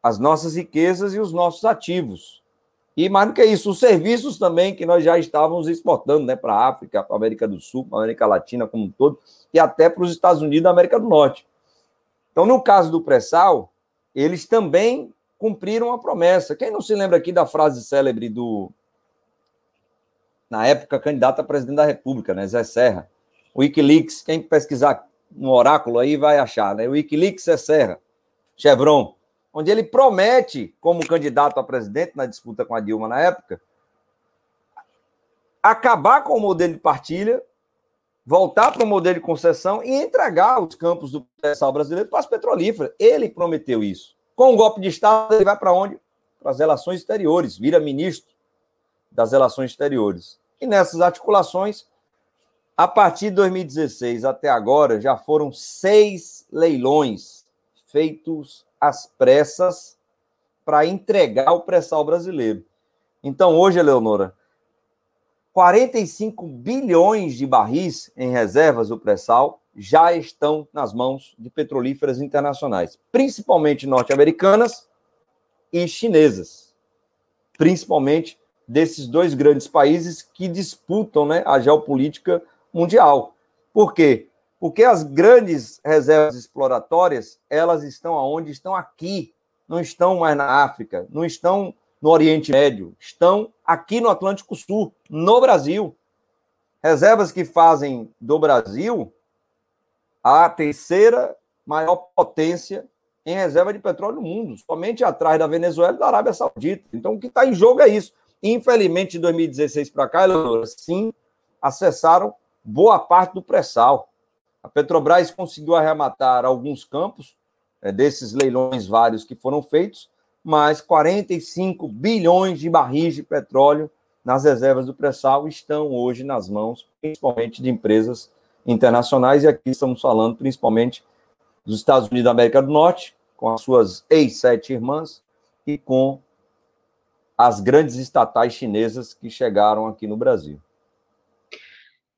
as nossas riquezas e os nossos ativos. E mais do que isso, os serviços também que nós já estávamos exportando né, para a África, para a América do Sul, para a América Latina como um todo, e até para os Estados Unidos e América do Norte. Então, no caso do pré-sal, eles também cumpriram a promessa. Quem não se lembra aqui da frase célebre do, na época, candidato a presidente da República, né, Zé Serra? Wikileaks, quem pesquisar no oráculo aí vai achar, né? Wikileaks é Serra, Chevron, onde ele promete, como candidato a presidente na disputa com a Dilma na época, acabar com o modelo de partilha, voltar para o modelo de concessão e entregar os campos do pré-sal brasileiro para as petrolíferas. Ele prometeu isso. Com o golpe de Estado, ele vai para onde? Para as relações exteriores, vira ministro das relações exteriores. E nessas articulações, a partir de 2016 até agora, já foram seis leilões feitos às pressas para entregar o pré-sal brasileiro. Então, hoje, Eleonora, 45 bilhões de barris em reservas do pré-sal já estão nas mãos de petrolíferas internacionais, principalmente norte-americanas e chinesas, principalmente desses dois grandes países que disputam né, a geopolítica mundial. Por quê? Porque as grandes reservas exploratórias, elas estão aonde? Estão aqui, não estão mais na África, não estão no Oriente Médio, estão aqui no Atlântico Sul, no Brasil. Reservas que fazem do Brasil a terceira maior potência em reserva de petróleo no mundo, somente atrás da Venezuela e da Arábia Saudita. Então, o que está em jogo é isso. Infelizmente, de 2016 para cá, sim, acessaram boa parte do pré-sal. A Petrobras conseguiu arrematar alguns campos é, desses leilões vários que foram feitos, mas 45 bilhões de barris de petróleo nas reservas do pré-sal estão hoje nas mãos, principalmente de empresas internacionais, e aqui estamos falando principalmente dos Estados Unidos da América do Norte, com as suas ex-sete irmãs, e com as grandes estatais chinesas que chegaram aqui no Brasil.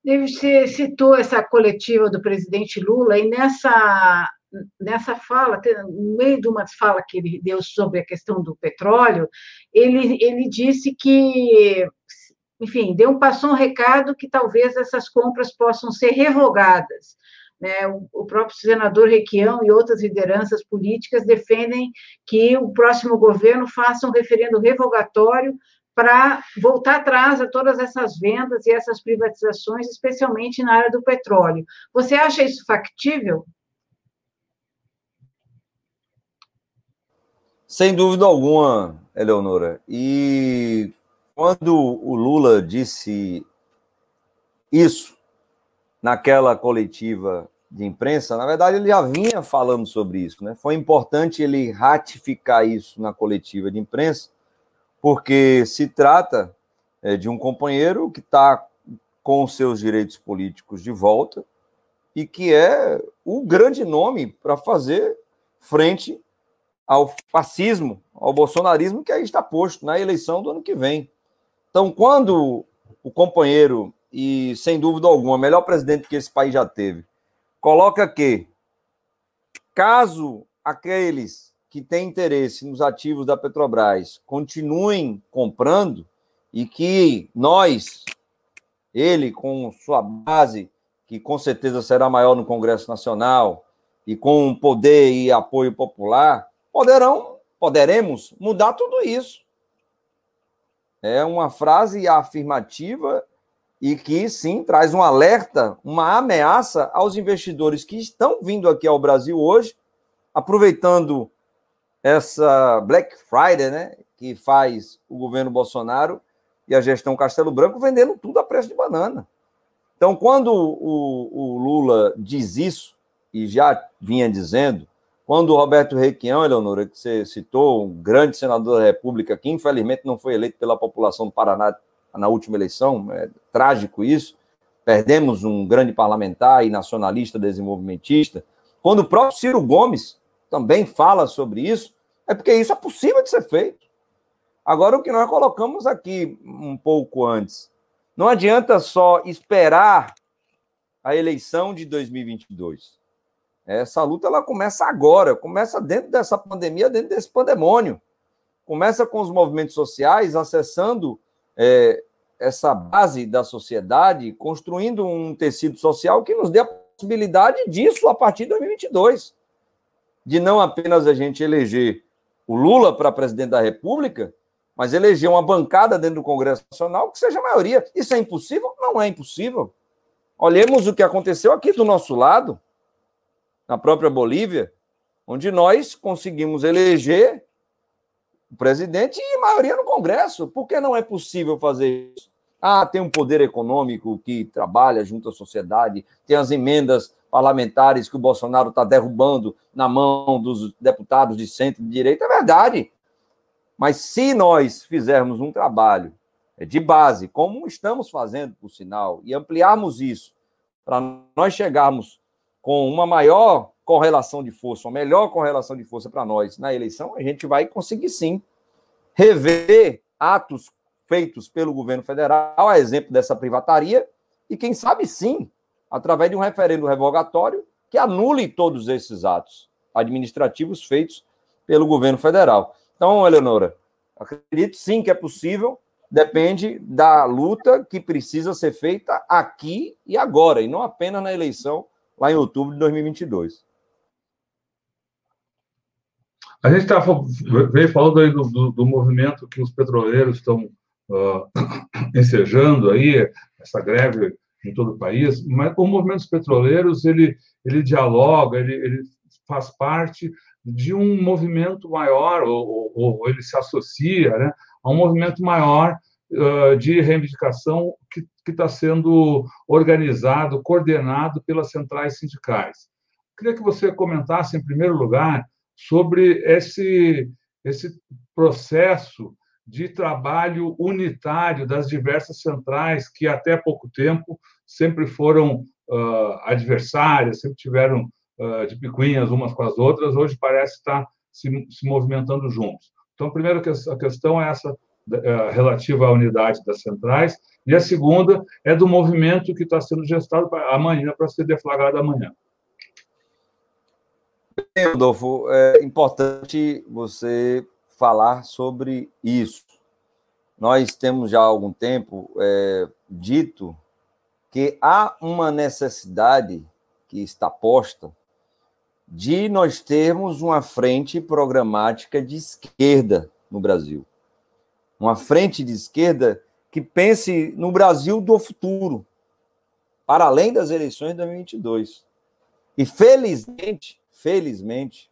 Você citou essa coletiva do presidente Lula, e nessa, nessa fala, no meio de uma fala que ele deu sobre a questão do petróleo, ele, ele disse que, enfim, deu, passou um recado que talvez essas compras possam ser revogadas. Né? O, o próprio senador Requião e outras lideranças políticas defendem que o próximo governo faça um referendo revogatório para voltar atrás a todas essas vendas e essas privatizações, especialmente na área do petróleo. Você acha isso factível? Sem dúvida alguma, Eleonora. E quando o Lula disse isso naquela coletiva de imprensa, na verdade ele já vinha falando sobre isso, né? Foi importante ele ratificar isso na coletiva de imprensa, porque se trata é, de um companheiro que está com seus direitos políticos de volta e que é o grande nome para fazer frente ao fascismo, ao bolsonarismo que aí está posto na eleição do ano que vem. Então, quando o companheiro, e sem dúvida alguma, melhor presidente que esse país já teve, coloca que caso aqueles que têm interesse nos ativos da Petrobras continuem comprando e que nós, ele com sua base, que com certeza será maior no Congresso Nacional, e com poder e apoio popular, poderão, poderemos mudar tudo isso. É uma frase afirmativa e que sim traz um alerta, uma ameaça aos investidores que estão vindo aqui ao Brasil hoje, aproveitando essa Black Friday, né, que faz o governo Bolsonaro e a gestão Castelo Branco vendendo tudo a preço de banana. Então, quando o, o Lula diz isso, e já vinha dizendo, quando o Roberto Requião, Eleonora, que você citou, um grande senador da República, que infelizmente não foi eleito pela população do Paraná na última eleição, é trágico isso, perdemos um grande parlamentar e nacionalista desenvolvimentista. Quando o próprio Ciro Gomes também fala sobre isso, é porque isso é possível de ser feito. Agora, o que nós colocamos aqui um pouco antes, não adianta só esperar a eleição de 2022. Essa luta ela começa agora, começa dentro dessa pandemia, dentro desse pandemônio. Começa com os movimentos sociais acessando é, essa base da sociedade, construindo um tecido social que nos dê a possibilidade disso a partir de 2022. De não apenas a gente eleger o Lula para presidente da República, mas eleger uma bancada dentro do Congresso Nacional que seja a maioria. Isso é impossível? Não é impossível. Olhemos o que aconteceu aqui do nosso lado na própria Bolívia, onde nós conseguimos eleger o presidente e maioria no Congresso. Por que não é possível fazer isso? Ah, tem um poder econômico que trabalha junto à sociedade, tem as emendas parlamentares que o Bolsonaro está derrubando na mão dos deputados de centro e de direita. É verdade. Mas se nós fizermos um trabalho de base, como estamos fazendo, por sinal, e ampliarmos isso, para nós chegarmos com uma maior correlação de força, uma melhor correlação de força para nós na eleição, a gente vai conseguir sim rever atos feitos pelo governo federal, a exemplo dessa privataria, e quem sabe sim, através de um referendo revogatório que anule todos esses atos administrativos feitos pelo governo federal. Então, Eleonora, acredito sim que é possível, depende da luta que precisa ser feita aqui e agora, e não apenas na eleição lá em outubro de 2022. A gente tá, veio falando aí do, do, do, movimento que os petroleiros estão uh, (coughs) ensejando aí, essa greve em todo o país, mas o movimento dos petroleiros, ele, ele dialoga, ele, ele faz parte de um movimento maior, ou, ou, ou ele se associa né, a um movimento maior de reivindicação que está sendo organizado, coordenado pelas centrais sindicais. Queria que você comentasse, em primeiro lugar, sobre esse, esse processo de trabalho unitário das diversas centrais que até pouco tempo sempre foram uh, adversárias, sempre tiveram uh, de picuinhas umas com as outras, hoje parece estar se, se movimentando juntos. Então, a primeira a questão é essa relativa à unidade das centrais, e a segunda é do movimento que está sendo gestado amanhã, para ser deflagrado amanhã. Rodolfo, é importante você falar sobre isso. Nós temos já há algum tempo é, dito que há uma necessidade que está posta de nós termos uma frente programática de esquerda no Brasil. Uma frente de esquerda que pense no Brasil do futuro, para além das eleições de 2022. E felizmente, felizmente,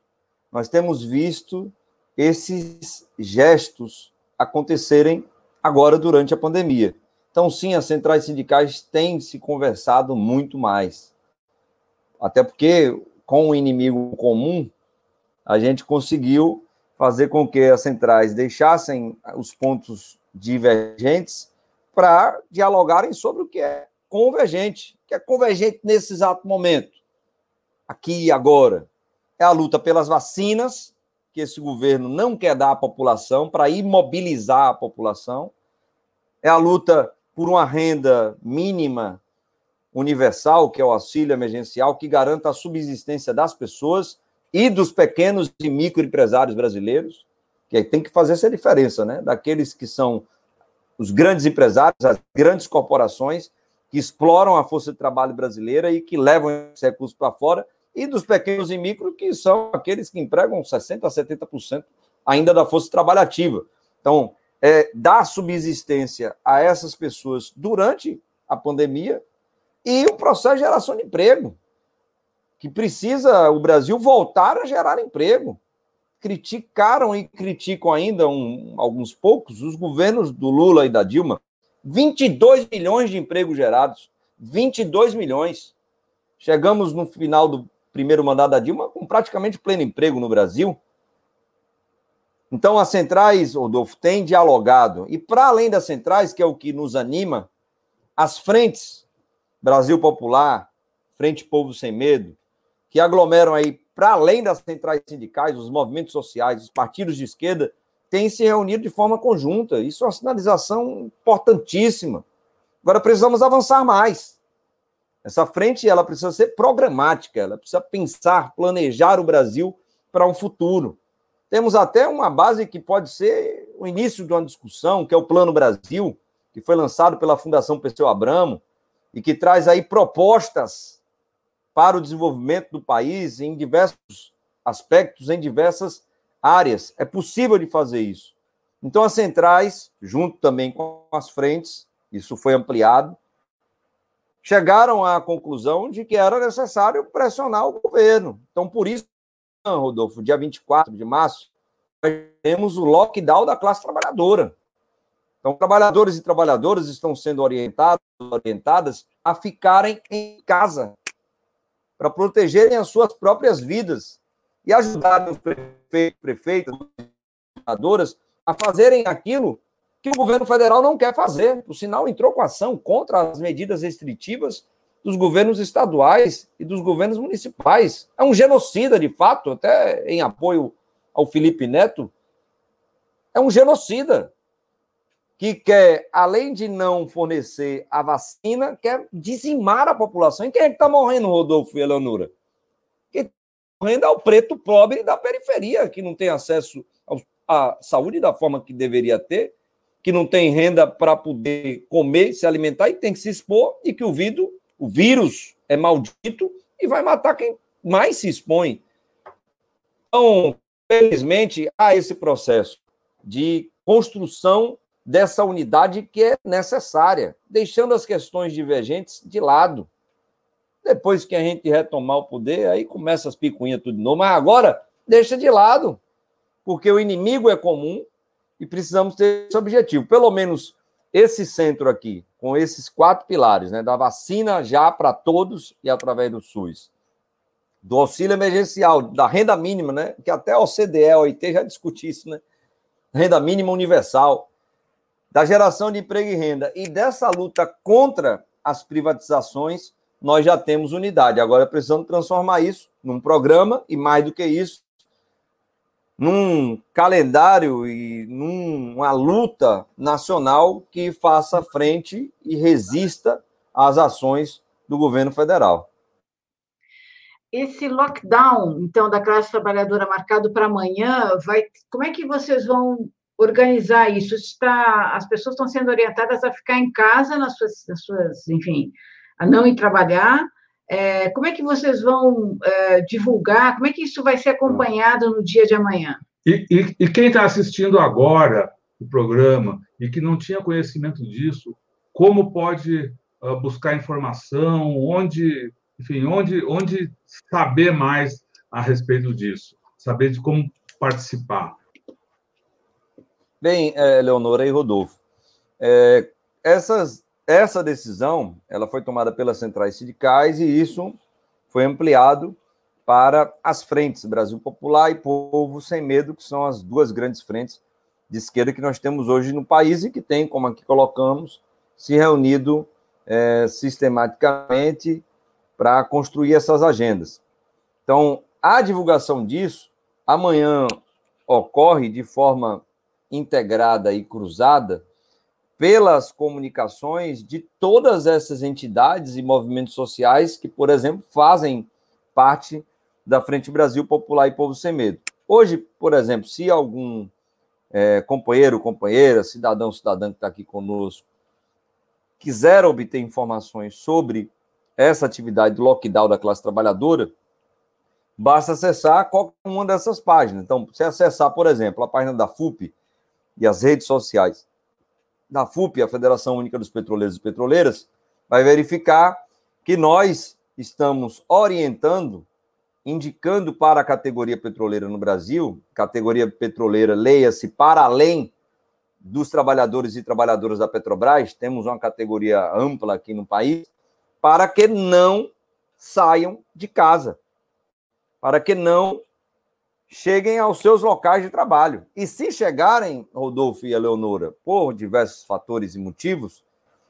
nós temos visto esses gestos acontecerem agora durante a pandemia. Então, sim, as centrais sindicais têm se conversado muito mais. Até porque, com o inimigo comum, a gente conseguiu fazer com que as centrais deixassem os pontos divergentes para dialogarem sobre o que é convergente, que é convergente nesse exato momento, aqui e agora. É a luta pelas vacinas, que esse governo não quer dar à população, para imobilizar a população. É a luta por uma renda mínima universal, que é o auxílio emergencial, que garanta a subsistência das pessoas, e dos pequenos e microempresários brasileiros, que tem que fazer essa diferença, né? Daqueles que são os grandes empresários, as grandes corporações que exploram a força de trabalho brasileira e que levam esse recurso para fora, e dos pequenos e micro, que são aqueles que empregam 60% a 70% ainda da força de trabalho ativa. Então, é, dar subsistência a essas pessoas durante a pandemia e o processo de geração de emprego, que precisa o Brasil voltar a gerar emprego. Criticaram e criticam ainda um, alguns poucos os governos do Lula e da Dilma. 22 milhões de empregos gerados. 22 milhões. Chegamos no final do primeiro mandato da Dilma com praticamente pleno emprego no Brasil. Então, as centrais, Rodolfo, têm dialogado. E para além das centrais, que é o que nos anima, as frentes Brasil Popular, Frente Povo Sem Medo, que aglomeram aí, para além das centrais sindicais, os movimentos sociais, os partidos de esquerda, têm se reunido de forma conjunta. Isso é uma sinalização importantíssima. Agora precisamos avançar mais. Essa frente ela precisa ser programática, ela precisa pensar, planejar o Brasil para um futuro. Temos até uma base que pode ser o início de uma discussão, que é o Plano Brasil, que foi lançado pela Fundação Perseu Abramo, e que traz aí propostas para o desenvolvimento do país em diversos aspectos, em diversas áreas. É possível de fazer isso. Então, as centrais, junto também com as frentes, isso foi ampliado, chegaram à conclusão de que era necessário pressionar o governo. Então, por isso, Rodolfo, dia 24 de março, temos o lockdown da classe trabalhadora. Então, trabalhadores e trabalhadoras estão sendo orientados, orientadas a ficarem em casa para protegerem as suas próprias vidas e ajudarem os prefeitos, prefeitas, trabalhadoras a fazerem aquilo que o governo federal não quer fazer. O sinal entrou com ação contra as medidas restritivas dos governos estaduais e dos governos municipais. É um genocida, de fato, até em apoio ao Felipe Neto. É um genocida que quer, além de não fornecer a vacina, quer dizimar a população. E quem é que está morrendo, Rodolfo e Eleonora? Quem está morrendo é o preto pobre da periferia, que não tem acesso à saúde da forma que deveria ter, que não tem renda para poder comer, se alimentar e tem que se expor, e que o, vidro, o vírus é maldito e vai matar quem mais se expõe. Então, felizmente, há esse processo de construção dessa unidade que é necessária, deixando as questões divergentes de lado. Depois que a gente retomar o poder, aí começa as picuinhas tudo de novo, mas agora deixa de lado, porque o inimigo é comum e precisamos ter esse objetivo. Pelo menos esse centro aqui, com esses quatro pilares, né, da vacina já para todos e através do SUS, do auxílio emergencial, da renda mínima, né, que até a OCDE, a OIT já discutiu isso, né, renda mínima universal, da geração de emprego e renda e dessa luta contra as privatizações, nós já temos unidade. Agora precisamos transformar isso num programa e, mais do que isso, num calendário e numa luta nacional que faça frente e resista às ações do governo federal. Esse lockdown, então, da classe trabalhadora marcado para amanhã, vai, como é que vocês vão organizar isso. Está, as pessoas estão sendo orientadas a ficar em casa, nas suas, nas suas enfim, a não ir trabalhar. É, como é que vocês vão é, divulgar? Como é que isso vai ser acompanhado no dia de amanhã? E, e, e quem está assistindo agora o programa e que não tinha conhecimento disso, como pode uh, buscar informação, onde, enfim, onde, onde saber mais a respeito disso, saber de como participar? Bem, é, Leonora e Rodolfo, é, essas, essa decisão ela foi tomada pelas centrais sindicais e isso foi ampliado para as frentes Brasil Popular e Povo Sem Medo, que são as duas grandes frentes de esquerda que nós temos hoje no país e que tem, como aqui colocamos, se reunido é, sistematicamente para construir essas agendas. Então, a divulgação disso amanhã ocorre de forma integrada e cruzada pelas comunicações de todas essas entidades e movimentos sociais que, por exemplo, fazem parte da Frente Brasil Popular e Povo Sem Medo. Hoje, por exemplo, se algum é, companheiro, companheira, cidadão, cidadã que está aqui conosco, quiser obter informações sobre essa atividade do lockdown da classe trabalhadora, basta acessar qualquer uma dessas páginas. Então, se acessar, por exemplo, a página da FUP e as redes sociais da FUP, a Federação Única dos Petroleiros e Petroleiras, vai verificar que nós estamos orientando indicando para a categoria petroleira no Brasil, categoria petroleira, leia-se para além dos trabalhadores e trabalhadoras da Petrobras, temos uma categoria ampla aqui no país, para que não saiam de casa, para que não cheguem aos seus locais de trabalho. E se chegarem, Rodolfo e Eleonora, por diversos fatores e motivos,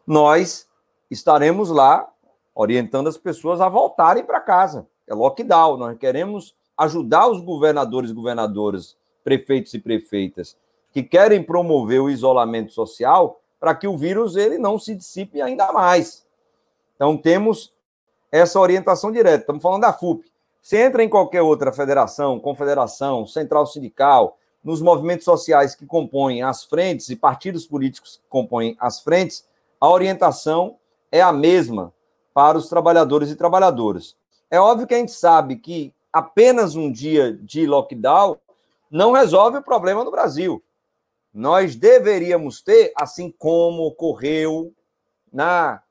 nós estaremos lá orientando as pessoas a voltarem para casa é lockdown. Nós queremos ajudar os governadores e governadoras, prefeitos e prefeitas que querem promover o isolamento social para que o vírus ele não se dissipe ainda mais. Então temos essa orientação direta. Estamos falando da FUP. Se entra em qualquer outra federação, confederação, central sindical, nos movimentos sociais que compõem as frentes e partidos políticos que compõem as frentes, a orientação é a mesma para os trabalhadores e trabalhadoras. É óbvio que a gente sabe que apenas um dia de lockdown não resolve o problema no Brasil. Nós deveríamos ter, assim como ocorreu na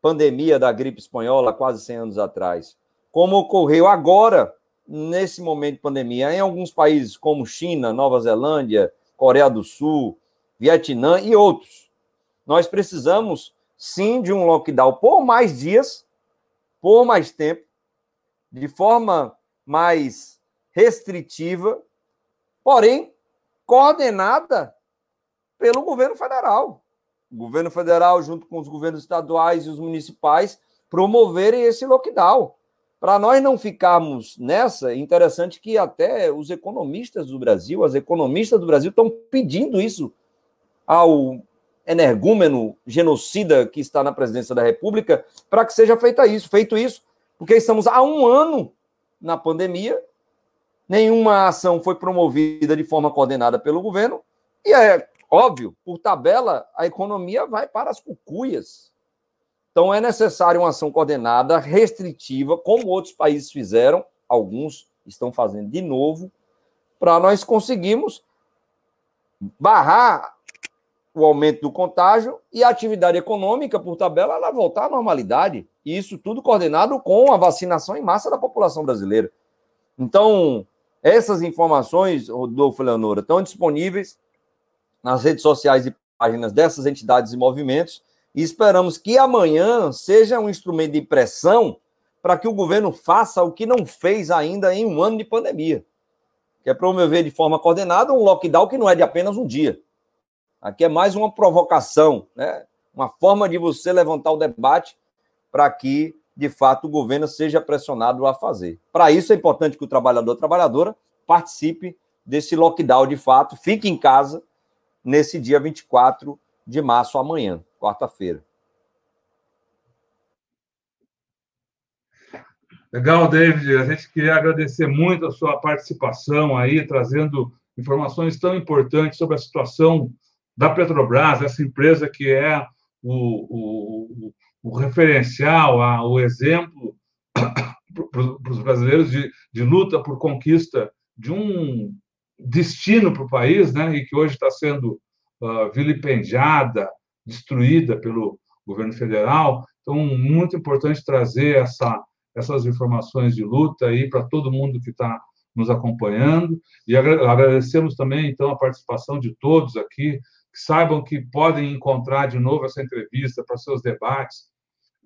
pandemia da gripe espanhola quase 100 anos atrás, como ocorreu agora nesse momento de pandemia em alguns países como China, Nova Zelândia, Coreia do Sul, Vietnã e outros. Nós precisamos sim de um lockdown por mais dias, por mais tempo, de forma mais restritiva, porém coordenada pelo governo federal. O governo federal, junto com os governos estaduais e os municipais, promoverem esse lockdown. Para nós não ficarmos nessa, é interessante que até os economistas do Brasil, as economistas do Brasil estão pedindo isso ao energúmeno genocida que está na presidência da República para que seja feita isso, feito isso, porque estamos há um ano na pandemia, nenhuma ação foi promovida de forma coordenada pelo governo, e é óbvio, por tabela, a economia vai para as cucuias. Então é necessário uma ação coordenada, restritiva, como outros países fizeram, alguns estão fazendo de novo, para nós conseguirmos barrar o aumento do contágio e a atividade econômica, por tabela, ela voltar à normalidade. E isso tudo coordenado com a vacinação em massa da população brasileira. Então, essas informações, Rodolfo Leonora, estão disponíveis nas redes sociais e páginas dessas entidades e movimentos, e esperamos que amanhã seja um instrumento de pressão para que o governo faça o que não fez ainda em um ano de pandemia, que é promover de forma coordenada um lockdown que não é de apenas um dia, Aqui é mais uma provocação, né? uma forma de você levantar o debate para que, de fato, o governo seja pressionado a fazer. Para isso é importante que o trabalhador trabalhadora participe desse lockdown de fato, fique em casa nesse dia 24 de março, amanhã, quarta-feira. Legal, David. A gente queria agradecer muito a sua participação aí, trazendo informações tão importantes sobre a situação da Petrobras, essa empresa que é o, o, o referencial, a, o exemplo (coughs) para os brasileiros de, de luta por conquista de um destino para o país, né, e que hoje está sendo uh, vilipendiada, destruída pelo governo federal. Então, muito importante trazer essa, essas informações de luta aí para todo mundo que está nos acompanhando. E agradecemos também, então, a participação de todos aqui, que saibam que podem encontrar de novo essa entrevista para seus debates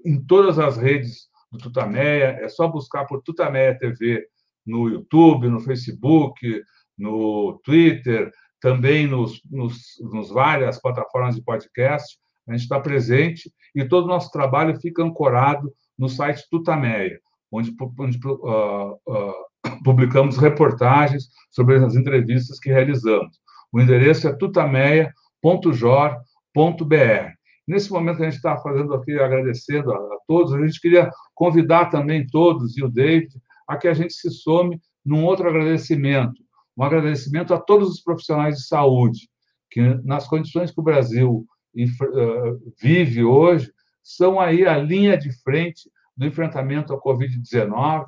em todas as redes do Tutameia. É só buscar por Tutameia TV no YouTube, no Facebook, no Twitter, também nos, nos, nos várias plataformas de podcast. A gente está presente e todo o nosso trabalho fica ancorado no site Tutameia, onde, onde uh, uh, (coughs) publicamos reportagens sobre as entrevistas que realizamos. O endereço é tutameia.com www.jor.br. Nesse momento que a gente está fazendo aqui, agradecendo a, a, todos, a gente queria convidar também todos, e o David, a que a gente se some num outro agradecimento, um agradecimento a todos os profissionais de saúde, que nas condições que o Brasil vive hoje, são aí a linha de frente do enfrentamento à Covid-19,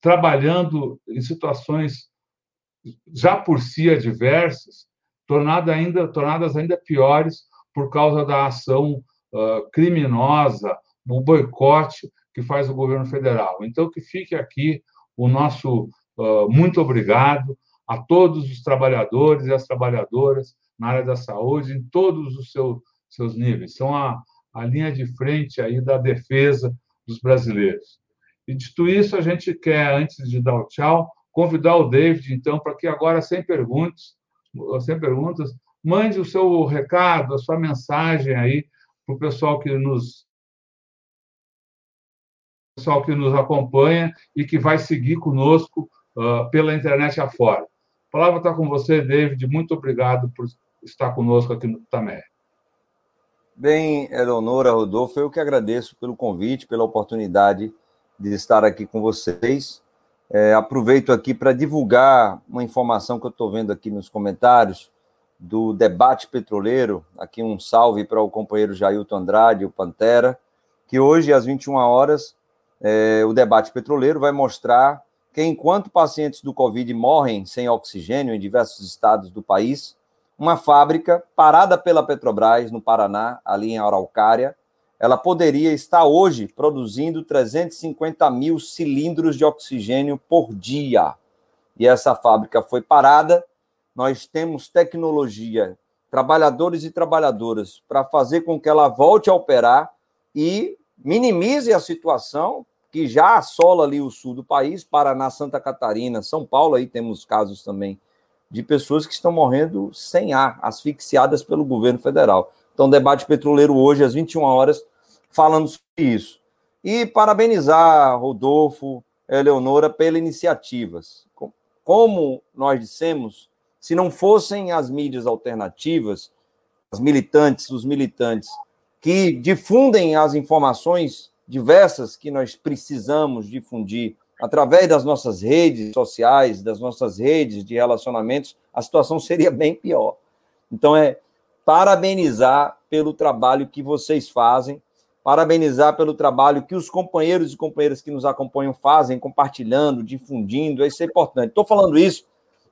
trabalhando em situações já por si adversas, tornadas ainda, tornadas ainda piores por causa da ação uh, criminosa, o boicote que faz o governo federal. Então, que fique aqui o nosso uh, muito obrigado a todos os trabalhadores e as trabalhadoras na área da saúde, em todos os seu, seus níveis. São a, a linha de frente aí da defesa dos brasileiros. E dito isso, a gente quer, antes de dar o tchau, convidar o David, então, para que agora, sem perguntas, sem perguntas, mande o seu recado, a sua mensagem aí para o pessoal que nos pessoal que nos acompanha e que vai seguir conosco uh, pela internet afora. A palavra está com você, David. Muito obrigado por estar conosco aqui no Tamé. Bem, Eleonora, Rodolfo, eu que agradeço pelo convite, pela oportunidade de estar aqui com vocês. É, aproveito aqui para divulgar uma informação que eu estou vendo aqui nos comentários do debate petroleiro. Aqui um salve para o companheiro Jailton Andrade, o Pantera, que hoje, às 21 horas, é, o debate petroleiro vai mostrar que enquanto pacientes do Covid morrem sem oxigênio em diversos estados do país, uma fábrica parada pela Petrobras no Paraná, ali em Araucária, ela poderia estar hoje produzindo 350 mil cilindros de oxigênio por dia. E essa fábrica foi parada. Nós temos tecnologia, trabalhadores e trabalhadoras, para fazer com que ela volte a operar e minimize a situação que já assola ali o sul do país, Paraná, Santa Catarina, São Paulo, aí temos casos também de pessoas que estão morrendo sem ar, asfixiadas pelo governo federal. Então, debate petroleiro hoje, às 21 horas, falando sobre isso. E parabenizar Rodolfo, Eleonora, pelas iniciativas. Como nós dissemos, se não fossem as mídias alternativas, as militantes, os militantes, que difundem as informações diversas que nós precisamos difundir através das nossas redes sociais, das nossas redes de relacionamentos, a situação seria bem pior. Então, é parabenizar pelo trabalho que vocês fazem, parabenizar pelo trabalho que os companheiros e companheiras que nos acompanham fazem, compartilhando, difundindo, isso é importante. Estou falando isso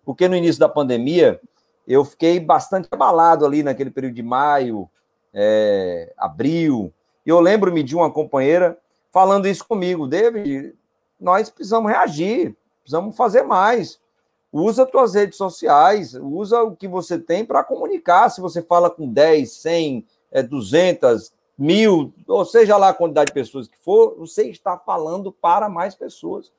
porque no início da pandemia eu fiquei bastante abalado ali naquele período de maio, é, abril. E eu lembro-me de uma companheira falando isso comigo, David, nós precisamos reagir, precisamos fazer mais. Usa tuas redes sociais, usa o que você tem para comunicar. Se você fala com 10, 100, 200, mil, ou seja lá a quantidade de pessoas que for, você está falando para mais pessoas.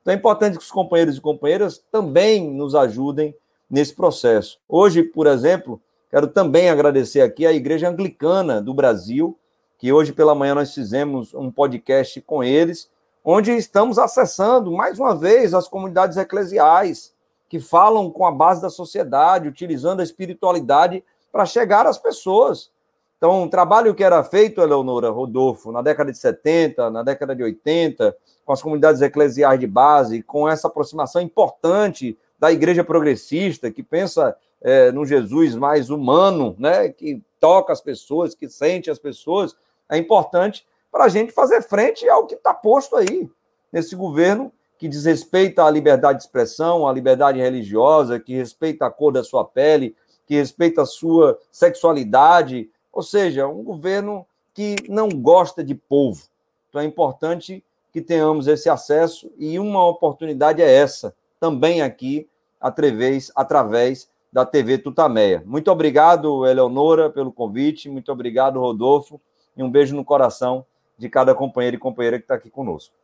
Então é importante que os companheiros e companheiras também nos ajudem nesse processo. Hoje, por exemplo, Quero também agradecer aqui à Igreja Anglicana do Brasil, que hoje pela manhã nós fizemos um podcast com eles, onde estamos acessando mais uma vez as comunidades eclesiais que falam com a base da sociedade, utilizando a espiritualidade para chegar às pessoas. Então, um trabalho que era feito, Eleonora Rodolfo, na década de 70, na década de 80, com as comunidades eclesiais de base, com essa aproximação importante da igreja progressista, que pensa é, num Jesus mais humano, né, que toca as pessoas, que sente as pessoas, é importante para a gente fazer frente ao que está posto aí, nesse governo que desrespeita a liberdade de expressão, a liberdade religiosa, que respeita a cor da sua pele, que respeita a sua sexualidade, ou seja, um governo que não gosta de povo. Então é importante que tenhamos esse acesso e uma oportunidade é essa, também aqui, através, através da TV Tutameia. Muito obrigado, Eleonora, pelo convite, muito obrigado, Rodolfo, e um beijo no coração de cada companheiro e companheira que está aqui conosco.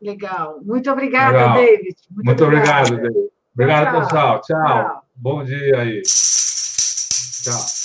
Legal. Muito obrigada, Legal. David. Muito, muito obrigado, David. Obrigado, tchau. pessoal. Tchau. tchau. Bom dia aí. Tchau.